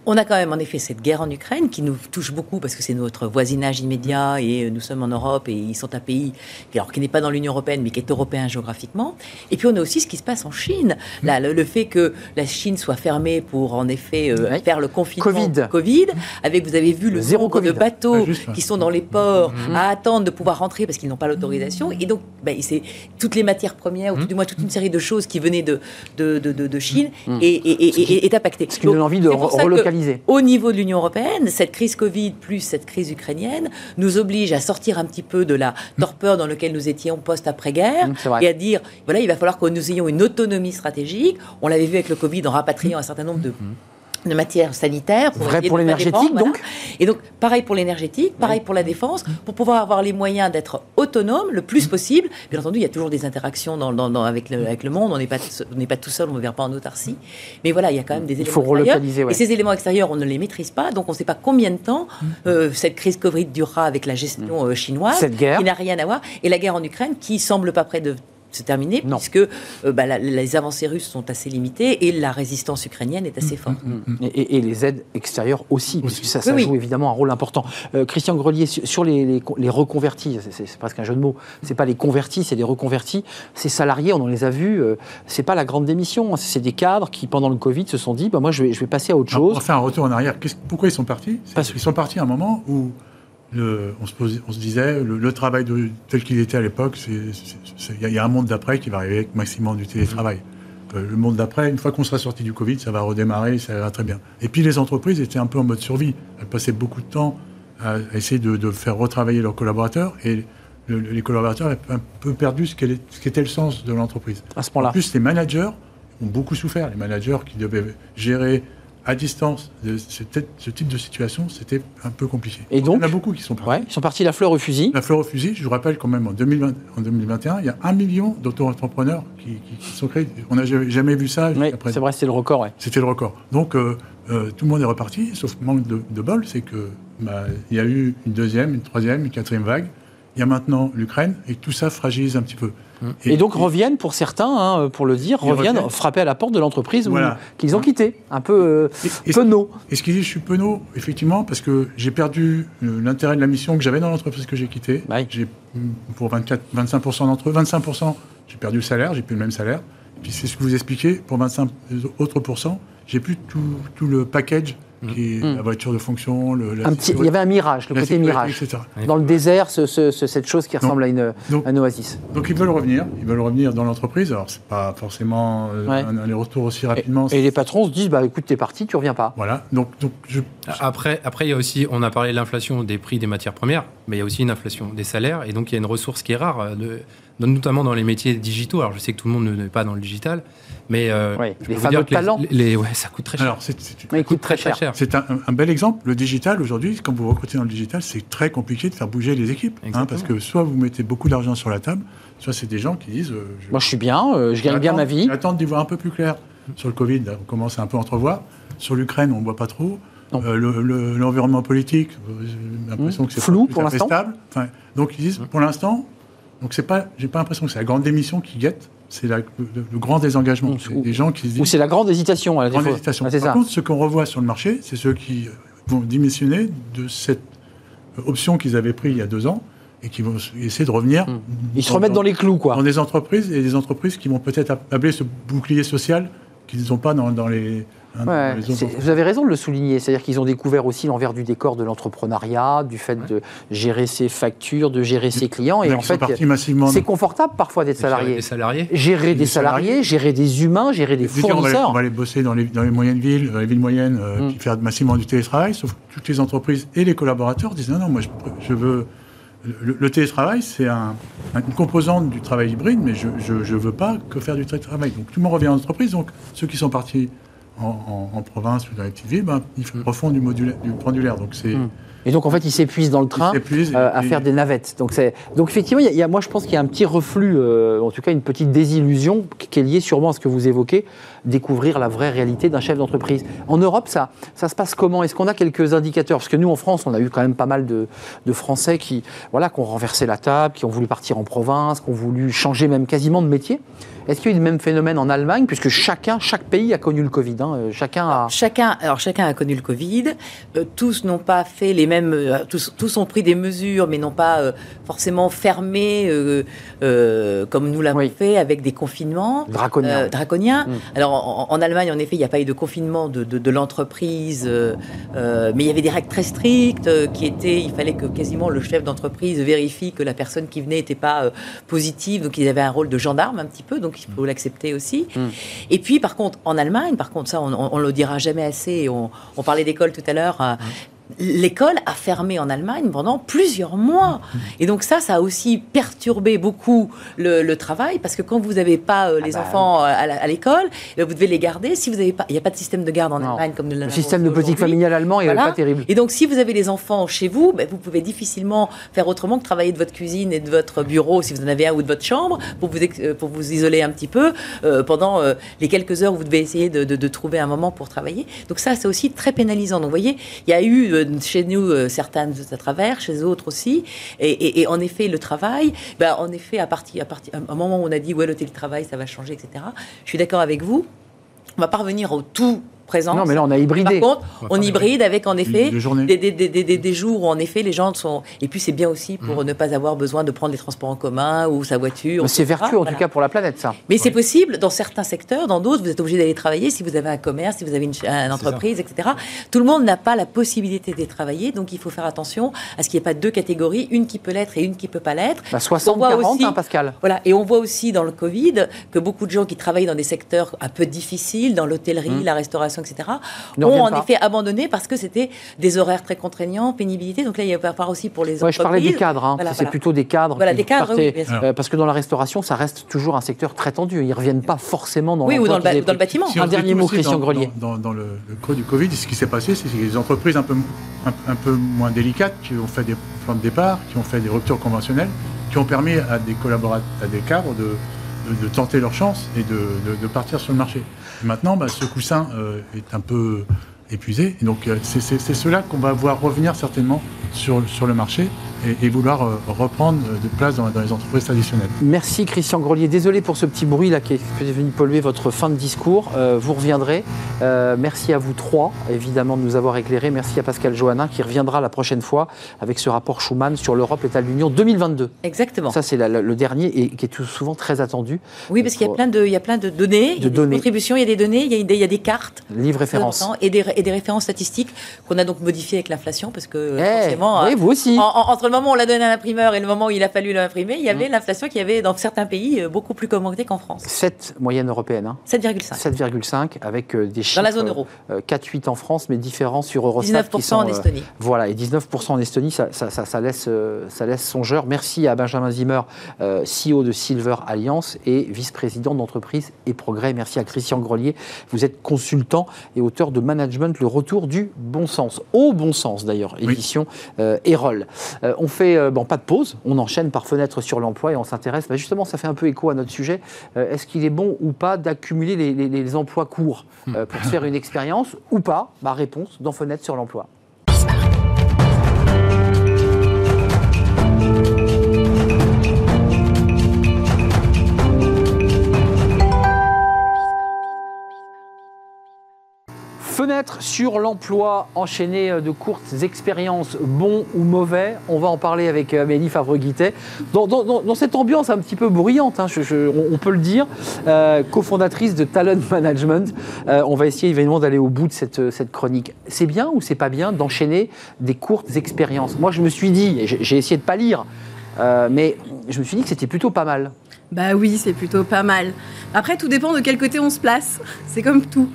On a quand même en effet cette guerre en Ukraine qui nous touche beaucoup parce que c'est notre voisinage immédiat et euh, nous sommes en Europe et ils sont un pays alors, qui n'est pas dans l'Union européenne mais qui est européen géographiquement. Et puis on a aussi ce qui se passe en Chine. Là, le, fait que la Chine soit fermée pour en effet euh, faire le confinement Covid. Covid, avec vous avez vu le zéro nombre de bateaux qui sont dans les ports mhm. à attendre de pouvoir rentrer parce qu'ils n'ont pas l'autorisation. Et donc ben, c'est toutes les matières premières ou tout, mhm. du moins toute une série de choses qui venaient de, de, de, Chine mhm. et, et, est impactée. Ce qui donne envie de relocaliser. Au niveau de l'Union européenne, cette crise Covid plus cette crise ukrainienne nous oblige à sortir un petit peu de la torpeur dans laquelle nous étions post-après-guerre Mmh, et à dire voilà, il va falloir que nous ayons une autonomie stratégique. On l'avait vu avec le Covid en rapatriant un certain nombre de. De matières sanitaires. Pour Vrai pour l'énergétique, donc Et donc, pareil pour l'énergétique, pareil pour la défense, pour pouvoir avoir les moyens d'être autonome le plus possible. Bien entendu, il y a toujours des interactions dans, avec, le, avec, le, monde, on n'est pas, pas tout seul, on ne vient pas en autarcie. Mais voilà, il y a quand même des éléments il faut relocaliser, Et ces éléments extérieurs, on ne les maîtrise pas, donc on ne sait pas combien de temps euh, cette crise Covid durera avec la gestion euh, chinoise, cette guerre. qui n'a rien à voir, et la guerre en Ukraine, qui semble pas près de c'est terminé, puisque euh, bah, les avancées russes sont assez limitées et la résistance ukrainienne est assez mm, forte. Mm, mm, et, les aides extérieures aussi, parce que ça, ça joue évidemment un rôle important. Euh, Christian Grelier, sur les, reconvertis, c'est presque un jeu de mots, c'est pas les convertis, c'est des reconvertis. Ces salariés, on en les a vus, euh, c'est pas la grande démission, hein. c'est des cadres qui, pendant le Covid, se sont dit, bah, moi je vais, je vais passer à autre chose. On va faire un retour en arrière. Pourquoi ils sont partis? Parce qu'ils sont partis à un moment où on, se disait, le, travail tel qu'il était à l'époque, il y, a un monde d'après qui va arriver avec maximum du télétravail. Euh, le monde d'après, une fois qu'on sera sorti du Covid, ça va redémarrer, ça ira très bien. Et puis les entreprises étaient un peu en mode survie. Elles passaient beaucoup de temps à essayer de, faire retravailler leurs collaborateurs et les collaborateurs avaient un peu perdu ce qu'était le sens de l'entreprise. À ce point-là. En plus, les managers ont beaucoup souffert. Les managers qui devaient gérer à distance, ce type de situation, c'était un peu compliqué. Et donc, il y en a beaucoup qui sont partis. Ouais, ils sont partis la fleur au fusil. La fleur au fusil, je vous rappelle quand même, en, 2020, en 2021, il y a un million d'auto-entrepreneurs qui, sont créés. On n'a jamais vu ça. Oui, c'est vrai, c'était le record. Ouais. C'était le record. Donc, euh, euh, tout le monde est reparti, sauf manque de, de bol, c'est que bah, il y a eu une deuxième, une troisième, une quatrième vague. Il y a maintenant l'Ukraine, et tout ça fragilise un petit peu. Et, donc reviennent, pour certains, hein, pour le dire, reviennent, frapper à la porte de l'entreprise qu'ils ont quitté, un peu euh, penaud. Et ce qu'ils disent, je suis penaud, effectivement, parce que j'ai perdu euh, l'intérêt de la mission que j'avais dans l'entreprise que j'ai quittée. J'ai pour 24, 25% d'entre eux, 25%, j'ai perdu le salaire, j'ai plus le même salaire. Puis c'est ce que vous expliquez, pour 25 autres pourcents, j'ai plus tout, tout le package qui mmh. la voiture de fonction. Le, il y avait un mirage, le côté mirage. Dans le désert, cette chose qui ressemble à, une, un oasis. Donc ils veulent revenir, ils veulent revenir dans l'entreprise. Alors c'est pas forcément euh, un, aller-retour aussi rapidement. Et, les patrons se disent, bah écoute, t'es parti, tu reviens pas. Voilà. Donc, donc je... après, après, il y a aussi, on a parlé de l'inflation des prix des matières premières, mais il y a aussi une inflation des salaires, et donc il y a une ressource qui est rare, euh, de, notamment dans les métiers digitaux. Alors je sais que tout le monde n'est pas dans le digital, mais euh, les fameux talents. Les, ouais, ça coûte très cher. Alors, c'est, coûte très, cher. C'est un, bel exemple. Le digital, aujourd'hui, quand vous recrutez dans le digital, c'est très compliqué de faire bouger les équipes. Hein, parce que soit vous mettez beaucoup d'argent sur la table, soit c'est des gens qui disent euh, Moi, je suis bien, euh, je gagne bien ma vie. J'attends d'y voir un peu plus clair. Sur le Covid, on commence à un peu entrevoir. Sur l'Ukraine, on ne voit pas trop. l'environnement politique, j'ai l'impression que c'est flou pour l'instant. Stable. donc ils disent, pour l'instant, donc c'est pas, j'ai pas l'impression que c'est la grande démission qui guette c'est le, grand désengagement. C'est des gens qui Ou c'est la grande hésitation. grande hésitation. Par contre, ce qu'on revoit sur le marché, c'est ceux qui vont démissionner de cette option qu'ils avaient prise il y a deux ans et qui vont essayer de revenir. Hmm. Ils se remettent dans les clous, quoi. Dans des entreprises et des entreprises qui vont peut-être appeler ce bouclier social qu'ils n'ont pas dans les, Hein, vous avez raison de le souligner, c'est-à-dire qu'ils ont découvert aussi l'envers du décor de l'entrepreneuriat, du fait de gérer ses factures, de gérer ses clients. Et en fait, c'est confortable parfois d'être salarié. Des salariés. Gérer des, salariés, gérer des humains, gérer des fournisseurs. On va, aller, bosser dans les, moyennes villes, dans les villes moyennes, euh, mm. faire massivement du télétravail, sauf que toutes les entreprises et les collaborateurs disent non, non, moi je, veux. Le, télétravail, c'est un, une composante du travail hybride, mais je ne veux pas que faire du télétravail. Donc tout le monde revient en entreprise. Donc ceux qui sont partis en, province ou dans les petites villes, ben, ils mm. refont du, modulaire, du pendulaire. Donc c'est. Mm. Et donc en fait, ils s'épuisent dans le train euh, à faire des navettes. Donc, donc effectivement, il y, a, moi je pense qu'il y a un petit reflux, euh, en tout cas une petite désillusion qui est liée sûrement à ce que vous évoquez, découvrir la vraie réalité d'un chef d'entreprise. En Europe, ça, ça se passe comment? Est-ce qu'on a quelques indicateurs? Parce que nous, en France, on a eu quand même pas mal de, de Français qui, voilà, qui ont renversé la table, qui ont voulu partir en province, qui ont voulu changer même quasiment de métier. Est-ce qu'il y a eu le même phénomène en Allemagne, puisque chacun, chaque pays a connu le Covid hein, euh, Chacun a... Chacun, alors chacun a connu le Covid. Euh, tous n'ont pas fait les mêmes... Euh, tous, tous, ont pris des mesures, mais n'ont pas forcément fermé comme nous l'avons fait, avec des confinements draconiens. draconiens. Mm. Alors en, Allemagne, en effet, il n'y a pas eu de confinement de, de, l'entreprise, mais il y avait des règles très strictes qui étaient... Il fallait que quasiment le chef d'entreprise vérifie que la personne qui venait n'était pas positive, donc ils avaient un rôle de gendarme un petit peu. Donc il faut l'accepter aussi. Hmm. Et puis, par contre, en Allemagne, par contre, ça, on ne le dira jamais assez. On, on parlait d'école tout à l'heure. Euh, l'école a fermé en Allemagne pendant plusieurs mois. Et donc ça, ça a aussi perturbé beaucoup le, travail, parce que quand vous n'avez pas euh, les ah bah enfants euh, à, l'école, euh, vous devez les garder. Si vous n'avez pas, il n'y a pas de système de garde en Allemagne comme le système de politique familiale allemand n'est pas terrible. Et donc si vous avez les enfants chez vous, ben, vous pouvez difficilement faire autrement que travailler de votre cuisine et de votre bureau, si vous en avez un, ou de votre chambre, pour vous, pour vous isoler un petit peu pendant les quelques heures où vous devez essayer de, de, trouver un moment pour travailler. Donc ça, c'est aussi très pénalisant. Donc vous voyez, il y a eu chez nous, euh, certaines à travers, chez d'autres aussi. Et, en effet, le travail, ben, en effet, à partir, à partir, un moment où on a dit, ouais, le télétravail, ça va changer, etc. Je suis d'accord avec vous. On va parvenir au tout non, mais là, on a hybridé. Par contre, on hybride avec, en effet, des, des, des, des, jours où, en effet, les gens sont. Et puis, c'est bien aussi pour mmh. ne pas avoir besoin de prendre les transports en commun ou sa voiture. C'est vertueux, en tout cas, pour la planète, ça. Mais c'est possible dans certains secteurs. Dans d'autres, vous êtes obligé d'aller travailler si vous avez un commerce, si vous avez une, entreprise, etc. Tout le monde n'a pas la possibilité de travailler. Donc, il faut faire attention à ce qu'il n'y ait pas deux catégories, une qui peut l'être et une qui ne peut pas l'être. 60-40, bah, hein, Pascal. Voilà. Et on voit aussi dans le Covid que beaucoup de gens qui travaillent dans des secteurs un peu difficiles, dans l'hôtellerie, mmh. la restauration, formation, etc., ont en effet abandonné parce que c'était des horaires très contraignants, pénibilité. Donc là, il y a part aussi pour les ouais, Je parlais des cadres. Hein. c'est plutôt des cadres. Voilà, des cadres, oui, euh, parce que dans la restauration, ça reste toujours un secteur très tendu. Ils ne reviennent pas forcément dans Oui, ou dans le, bâtiment. un dernier mot, Christian Grelier. Dans, le, creux du Covid, ce qui s'est passé, c'est que les entreprises un peu, un, peu moins délicates qui ont fait des plans de départ, qui ont fait des ruptures conventionnelles, qui ont permis à des collaborateurs, à des cadres de, de, tenter leur chance et de, partir sur le marché. Maintenant, bah, ce coussin euh, est un peu épuisé. Et donc, euh, c'est cela qu'on va voir revenir certainement sur, sur le marché et, vouloir euh, reprendre euh, de place dans, les entreprises traditionnelles. Merci Christian Grelier. Désolé pour ce petit bruit là qui est venu polluer votre fin de discours. Euh, vous reviendrez. merci à vous trois, évidemment, de nous avoir éclairés. Merci à Pascal Johannin qui reviendra la prochaine fois avec ce rapport Schuman sur l'Europe, l'état de l'Union 2022. Exactement. Ça, c'est le dernier et qui est tout souvent très attendu. Oui, parce qu'il y a plein de, il y a plein de données, de il y a des contributions, il y a des données, il y a des, il y a des cartes. Livres références. Et des, et des références statistiques qu'on a donc modifiées avec l'inflation parce que eh, forcément. Oui, vous aussi. entre le moment où on l'a donné à l'imprimeur et le moment où il a fallu l'imprimer, il y avait mmh. l'inflation qui avait dans certains pays euh, beaucoup plus commenté qu'en France. 7 moyenne européenne. Hein. 7,5. 7,5 avec euh, des chiffres. Dans la zone euro. 4-8 euh, en France, mais différents sur Eurostat. 19% en Estonie. voilà, et 19% en Estonie, ça, ça, ça, laisse, ça laisse songeur. Merci à Benjamin Zimmer, CEO de Silver Alliance et vice-président d'entreprise et progrès. Merci à Christian Grelier. Vous êtes consultant et auteur de Management, le retour du bon sens. Au bon sens d'ailleurs, édition Erol. on fait, bon, pas de pause, on enchaîne par fenêtre sur l'emploi et on s'intéresse, bah, justement, ça fait un peu écho à notre sujet, euh, est-ce qu'il est bon ou pas d'accumuler les, emplois courts euh, pour faire une expérience ou pas? Ma réponse dans fenêtre sur l'emploi. Fenêtre sur l'emploi, enchaîné euh, de courtes expériences, bons ou mauvais. On va en parler avec euh, Amélie Favre-Guittet. Dans, cette ambiance un petit peu bruyante, hein, on, peut le dire, euh, cofondatrice de Talent Management. on va essayer évidemment d'aller au bout de cette, cette chronique. C'est bien ou c'est pas bien d'enchaîner des courtes expériences? Moi, je me suis dit, j'ai essayé de pas lire, mais je me suis dit que c'était plutôt pas mal. Bah oui, c'est plutôt pas mal. Après, tout dépend de quel côté on se place. C'est comme tout.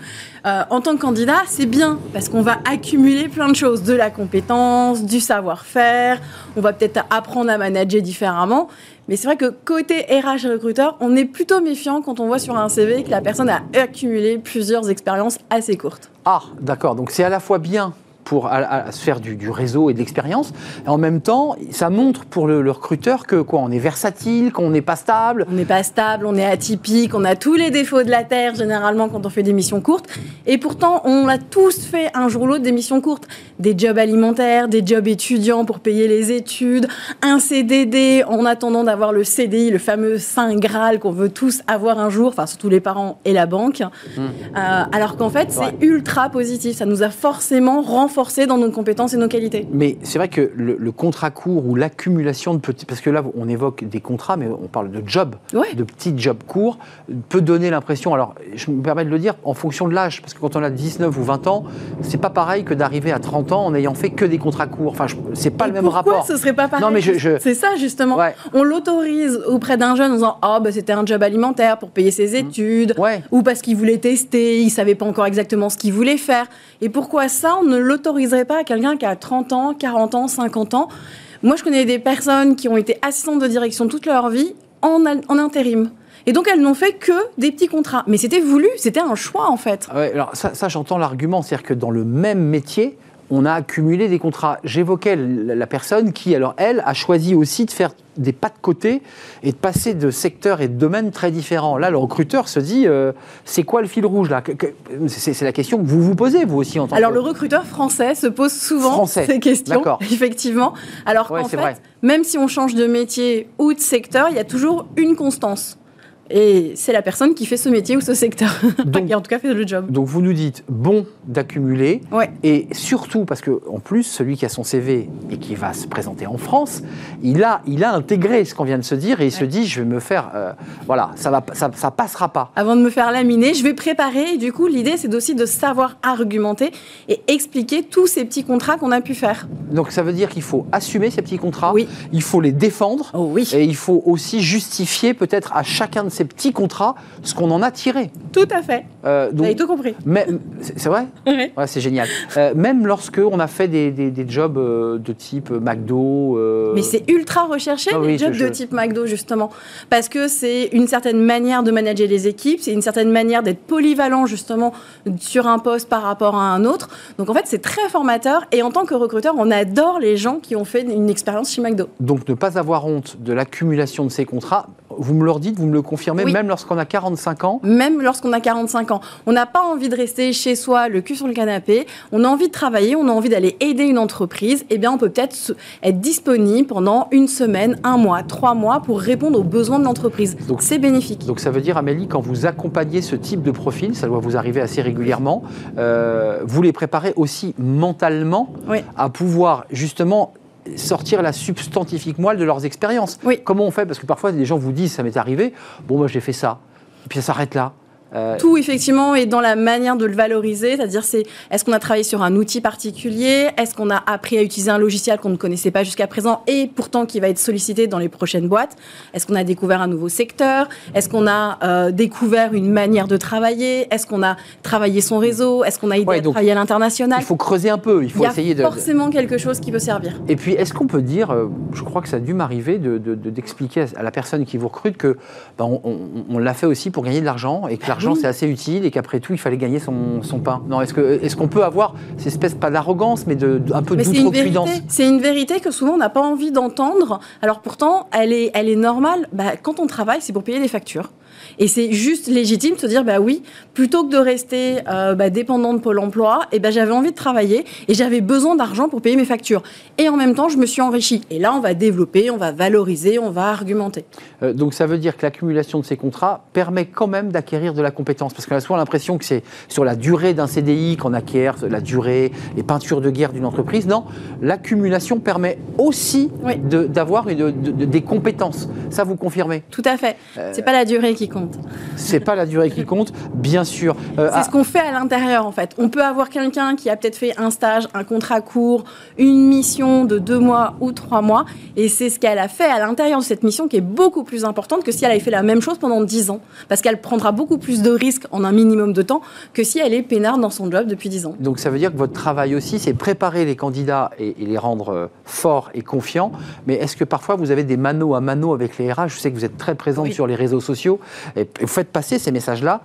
Euh, en tant que candidat, c'est bien parce qu'on va accumuler plein de choses, de la compétence, du savoir-faire. On va peut-être apprendre à manager différemment. Mais c'est vrai que côté RH et recruteur, on est plutôt méfiant quand on voit sur un CV que la personne a accumulé plusieurs expériences assez courtes. Ah, d'accord. Donc c'est à la fois bien pour à, se faire du, réseau et de l'expérience. Et en même temps, ça montre pour le, recruteur que quoi, on est versatile, qu'on n'est pas stable. On n'est pas stable, on est atypique, on a tous les défauts de la terre généralement quand on fait des missions courtes. Et pourtant, on a tous fait un jour ou l'autre des missions courtes, des jobs alimentaires, des jobs étudiants pour payer les études, un CDD en attendant d'avoir le CDI, le fameux saint graal qu'on veut tous avoir un jour, enfin surtout les parents et la banque. Mmh. Euh, alors qu'en fait, c'est ultra positif. Ça nous a forcément renforcé renforcer dans nos compétences et nos qualités. Mais c'est vrai que le, contrat court ou l'accumulation de petits, parce que là on évoque des contrats, mais on parle de jobs, de petits jobs courts, peut donner l'impression, alors je me permets de le dire, en fonction de l'âge, parce que quand on a 19 ou 20 ans, c'est pas pareil que d'arriver à 30 ans en ayant fait que des contrats courts. Enfin, c'est pas le même rapport. Ce serait pas pareil Non, mais je, C'est ça justement. On l'autorise auprès d'un jeune en disant oh, bah, c'était un job alimentaire pour payer ses mmh. études, ou parce qu'il voulait tester, il savait pas encore exactement ce qu'il voulait faire. Et pourquoi ça, on ne l'autorise n'autoriserait pas à quelqu'un qui a 30 ans, 40 ans, 50 ans. Moi, je connais des personnes qui ont été assistantes de direction toute leur vie en, intérim. Et donc, elles n'ont fait que des petits contrats. Mais c'était voulu, c'était un choix, en fait. alors ça, ça j'entends l'argument. C'est-à-dire que dans le même métier, on a accumulé des contrats. J'évoquais la personne qui, alors elle, a choisi aussi de faire des pas de côté et de passer de secteurs et de domaines très différents. Là, le recruteur se dit, euh, c'est quoi le fil rouge là? C'est la question que vous vous posez, vous aussi, en tant Alors, le recruteur français se pose souvent ces questions, effectivement. Alors qu'en fait, même si on change de métier ou de secteur, il y a toujours une constance. Et c'est la personne qui fait ce métier ou ce secteur, donc, qui en tout cas fait le job. Donc vous nous dites bon d'accumuler, et surtout parce que en plus celui qui a son CV et qui va se présenter en France, il a, il a intégré ce qu'on vient de se dire et il se dit je vais me faire, euh, voilà, ça va, ça, ça, passera pas. Avant de me faire laminer, je vais préparer. Et du coup, l'idée c'est aussi de savoir argumenter et expliquer tous ces petits contrats qu'on a pu faire. Donc ça veut dire qu'il faut assumer ces petits contrats, oui. il faut les défendre, oh, oui. et il faut aussi justifier peut-être à chacun de ces ces petits contrats ce qu'on en a tiré. Tout à fait. Euh, Vous avez tout compris. Mais c'est vrai Oui. Ouais, c'est génial. Euh, même lorsque on a fait des, des, jobs euh, de type McDo. Mais c'est ultra recherché ah les jobs de type McDo justement, parce que c'est une certaine manière de manager les équipes, c'est une certaine manière d'être polyvalent justement sur un poste par rapport à un autre. Donc en fait c'est très formateur et en tant que recruteur on adore les gens qui ont fait une expérience chez McDo. Donc ne pas avoir honte de l'accumulation de ces contrats, vous me le dites, vous me le confirmez, même lorsqu'on a 45 ans Même lorsqu'on a 45 ans. On n'a pas envie de rester chez soi, le cul sur le canapé. On a envie de travailler, on a envie d'aller aider une entreprise. Eh bien, on peut peut-être être disponible pendant une semaine, un mois, trois mois pour répondre aux besoins de l'entreprise. Donc, c'est bénéfique. Donc, ça veut dire, Amélie, quand vous accompagnez ce type de profil, ça doit vous arriver assez régulièrement, euh, vous les préparez aussi mentalement à pouvoir justement sortir la substantifique moelle de leurs expériences. Comment on fait? Parce que parfois, les gens vous disent, ça m'est arrivé, bon, moi j'ai fait ça, et puis ça s'arrête là. Euh, Tout, effectivement, est dans la manière de le valoriser, c'est-à-dire c'est est-ce qu'on a travaillé sur un outil particulier, est-ce qu'on a appris à utiliser un logiciel qu'on ne connaissait pas jusqu'à présent et pourtant qui va être sollicité dans les prochaines boîtes, est-ce qu'on a découvert un nouveau secteur, est-ce qu'on a euh, découvert une manière de travailler, est-ce qu'on a travaillé son réseau, est-ce qu'on a aidé à travailler à l'international? Il faut creuser un peu, il faut essayer de... forcément quelque chose qui peut servir. Et puis, est-ce qu'on peut dire, euh, je crois que ça a dû m'arriver d'expliquer de, à la personne qui vous recrute que ben, on, on l'a fait aussi pour gagner de l'argent et que l'argent c'est assez utile et qu'après tout, il fallait gagner son, son pain. Non, est-ce qu'on est qu'on peut avoir cette espèce, pas d'arrogance, mais de, un peu d'outrecuidance C'est une vérité que souvent on n'a pas envie d'entendre. Alors pourtant, elle est, elle est normale. Bah, quand on travaille, c'est pour payer des factures. Et c'est juste légitime de se dire, bah oui, plutôt que de rester euh, bah, dépendant de Pôle emploi, et eh ben j'avais envie de travailler et j'avais besoin d'argent pour payer mes factures. Et en même temps, je me suis enrichi. Et là, on va développer, on va valoriser, on va argumenter. Euh, donc ça veut dire que l'accumulation de ces contrats permet quand même d'acquérir de la compétence. Parce qu'on a souvent l'impression que c'est sur la durée d'un CDI qu'on acquiert la durée, les peintures de guerre d'une entreprise. Non, l'accumulation permet aussi d'avoir des compétences. Ça, vous confirmez? Tout à fait. Euh, c'est pas la durée qui compte. C'est pas la durée qui compte, bien sûr. Euh, c'est ce qu'on fait à l'intérieur en fait. On peut avoir quelqu'un qui a peut-être fait un stage, un contrat court, une mission de deux mois ou trois mois, et c'est ce qu'elle a fait à l'intérieur de cette mission qui est beaucoup plus importante que si elle avait fait la même chose pendant dix ans, parce qu'elle prendra beaucoup plus de risques en un minimum de temps que si elle est peinarde dans son job depuis dix ans. Donc ça veut dire que votre travail aussi, c'est préparer les candidats et, les rendre euh, forts et confiants. Mais est-ce que parfois vous avez des manos à mano avec les RH Je sais que vous êtes très présente sur les réseaux sociaux et vous faites passer ces messages-là.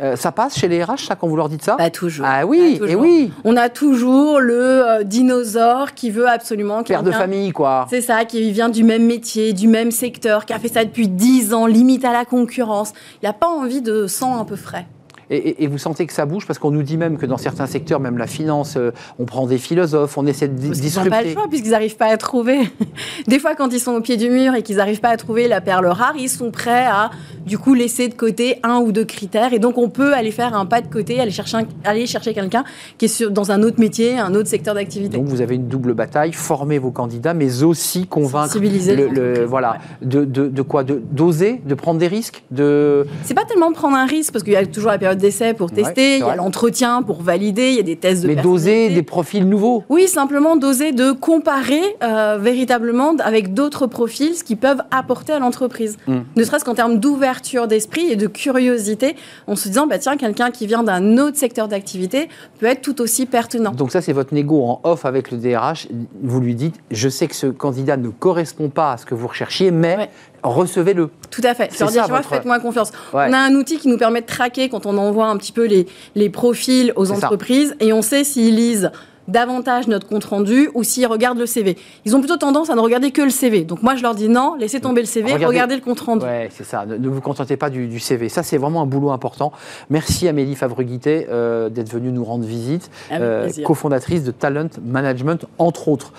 Euh, ça passe chez les RH, ça, quand vous leur dites ça? Pas toujours. Ah oui, et oui. On a toujours le euh, dinosaure qui veut absolument... Père de famille, quoi. C'est ça, qui vient du même métier, du même secteur, qui a fait ça depuis 10 ans, limite à la concurrence. Il n'a pas envie de sang un peu frais. Et, vous sentez que ça bouge parce qu'on nous dit même que dans certains secteurs, même la finance, euh, on prend des philosophes, on essaie de disrupter. Ils n'ont pas le choix puisqu'ils n'arrivent pas à trouver. Des fois, quand ils sont au pied du mur et qu'ils n'arrivent pas à trouver la perle rare, ils sont prêts à du coup laisser de côté un ou deux critères. Et donc, on peut aller faire un pas de côté, aller chercher, aller chercher quelqu'un qui est dans un autre métier, un autre secteur d'activité. Donc, vous avez une double bataille former vos candidats, mais aussi convaincre. Le, le, voilà. De, de, de, quoi D'oser, de, prendre des risques de... C'est pas tellement prendre un risque parce qu'il y a toujours la période d'essai pour tester, il y a l'entretien pour valider, il y a des tests de Mais doser des profils nouveaux Oui, simplement doser de comparer euh, véritablement avec d'autres profils ce qu'ils peuvent apporter à l'entreprise. Hmm. Ne serait-ce qu'en termes d'ouverture d'esprit et de curiosité, en se disant, bah, tiens, quelqu'un qui vient d'un autre secteur d'activité peut être tout aussi pertinent. Donc ça, c'est votre négo en off avec le DRH. Vous lui dites, je sais que ce candidat ne correspond pas à ce que vous recherchiez, mais recevez-le. Tout à fait. Leur dire, faites-moi confiance. On a un outil qui nous permet de traquer quand on envoie un petit peu les, les profils aux entreprises et on sait s'ils lisent davantage notre compte rendu ou s'ils regardent le CV. Ils ont plutôt tendance à ne regarder que le CV. Donc moi, je leur dis non, laissez tomber le CV, regardez, le compte rendu. Ouais, c'est ça. Ne, vous contentez pas du, CV. Ça, c'est vraiment un boulot important. Merci Amélie Favreguité euh, d'être venue nous rendre visite, euh, cofondatrice de Talent Management, entre autres.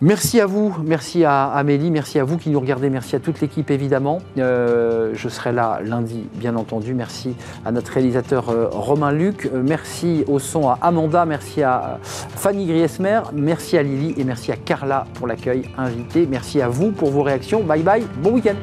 Merci à vous, merci à Amélie, merci à vous qui nous regardez, merci à toute l'équipe évidemment. Euh, je serai là lundi, bien entendu. Merci à notre réalisateur Romain Luc. merci au son à Amanda, merci à Fanny Griesmer, merci à Lily et merci à Carla pour l'accueil invité. Merci à vous pour vos réactions. Bye bye, bon week-end.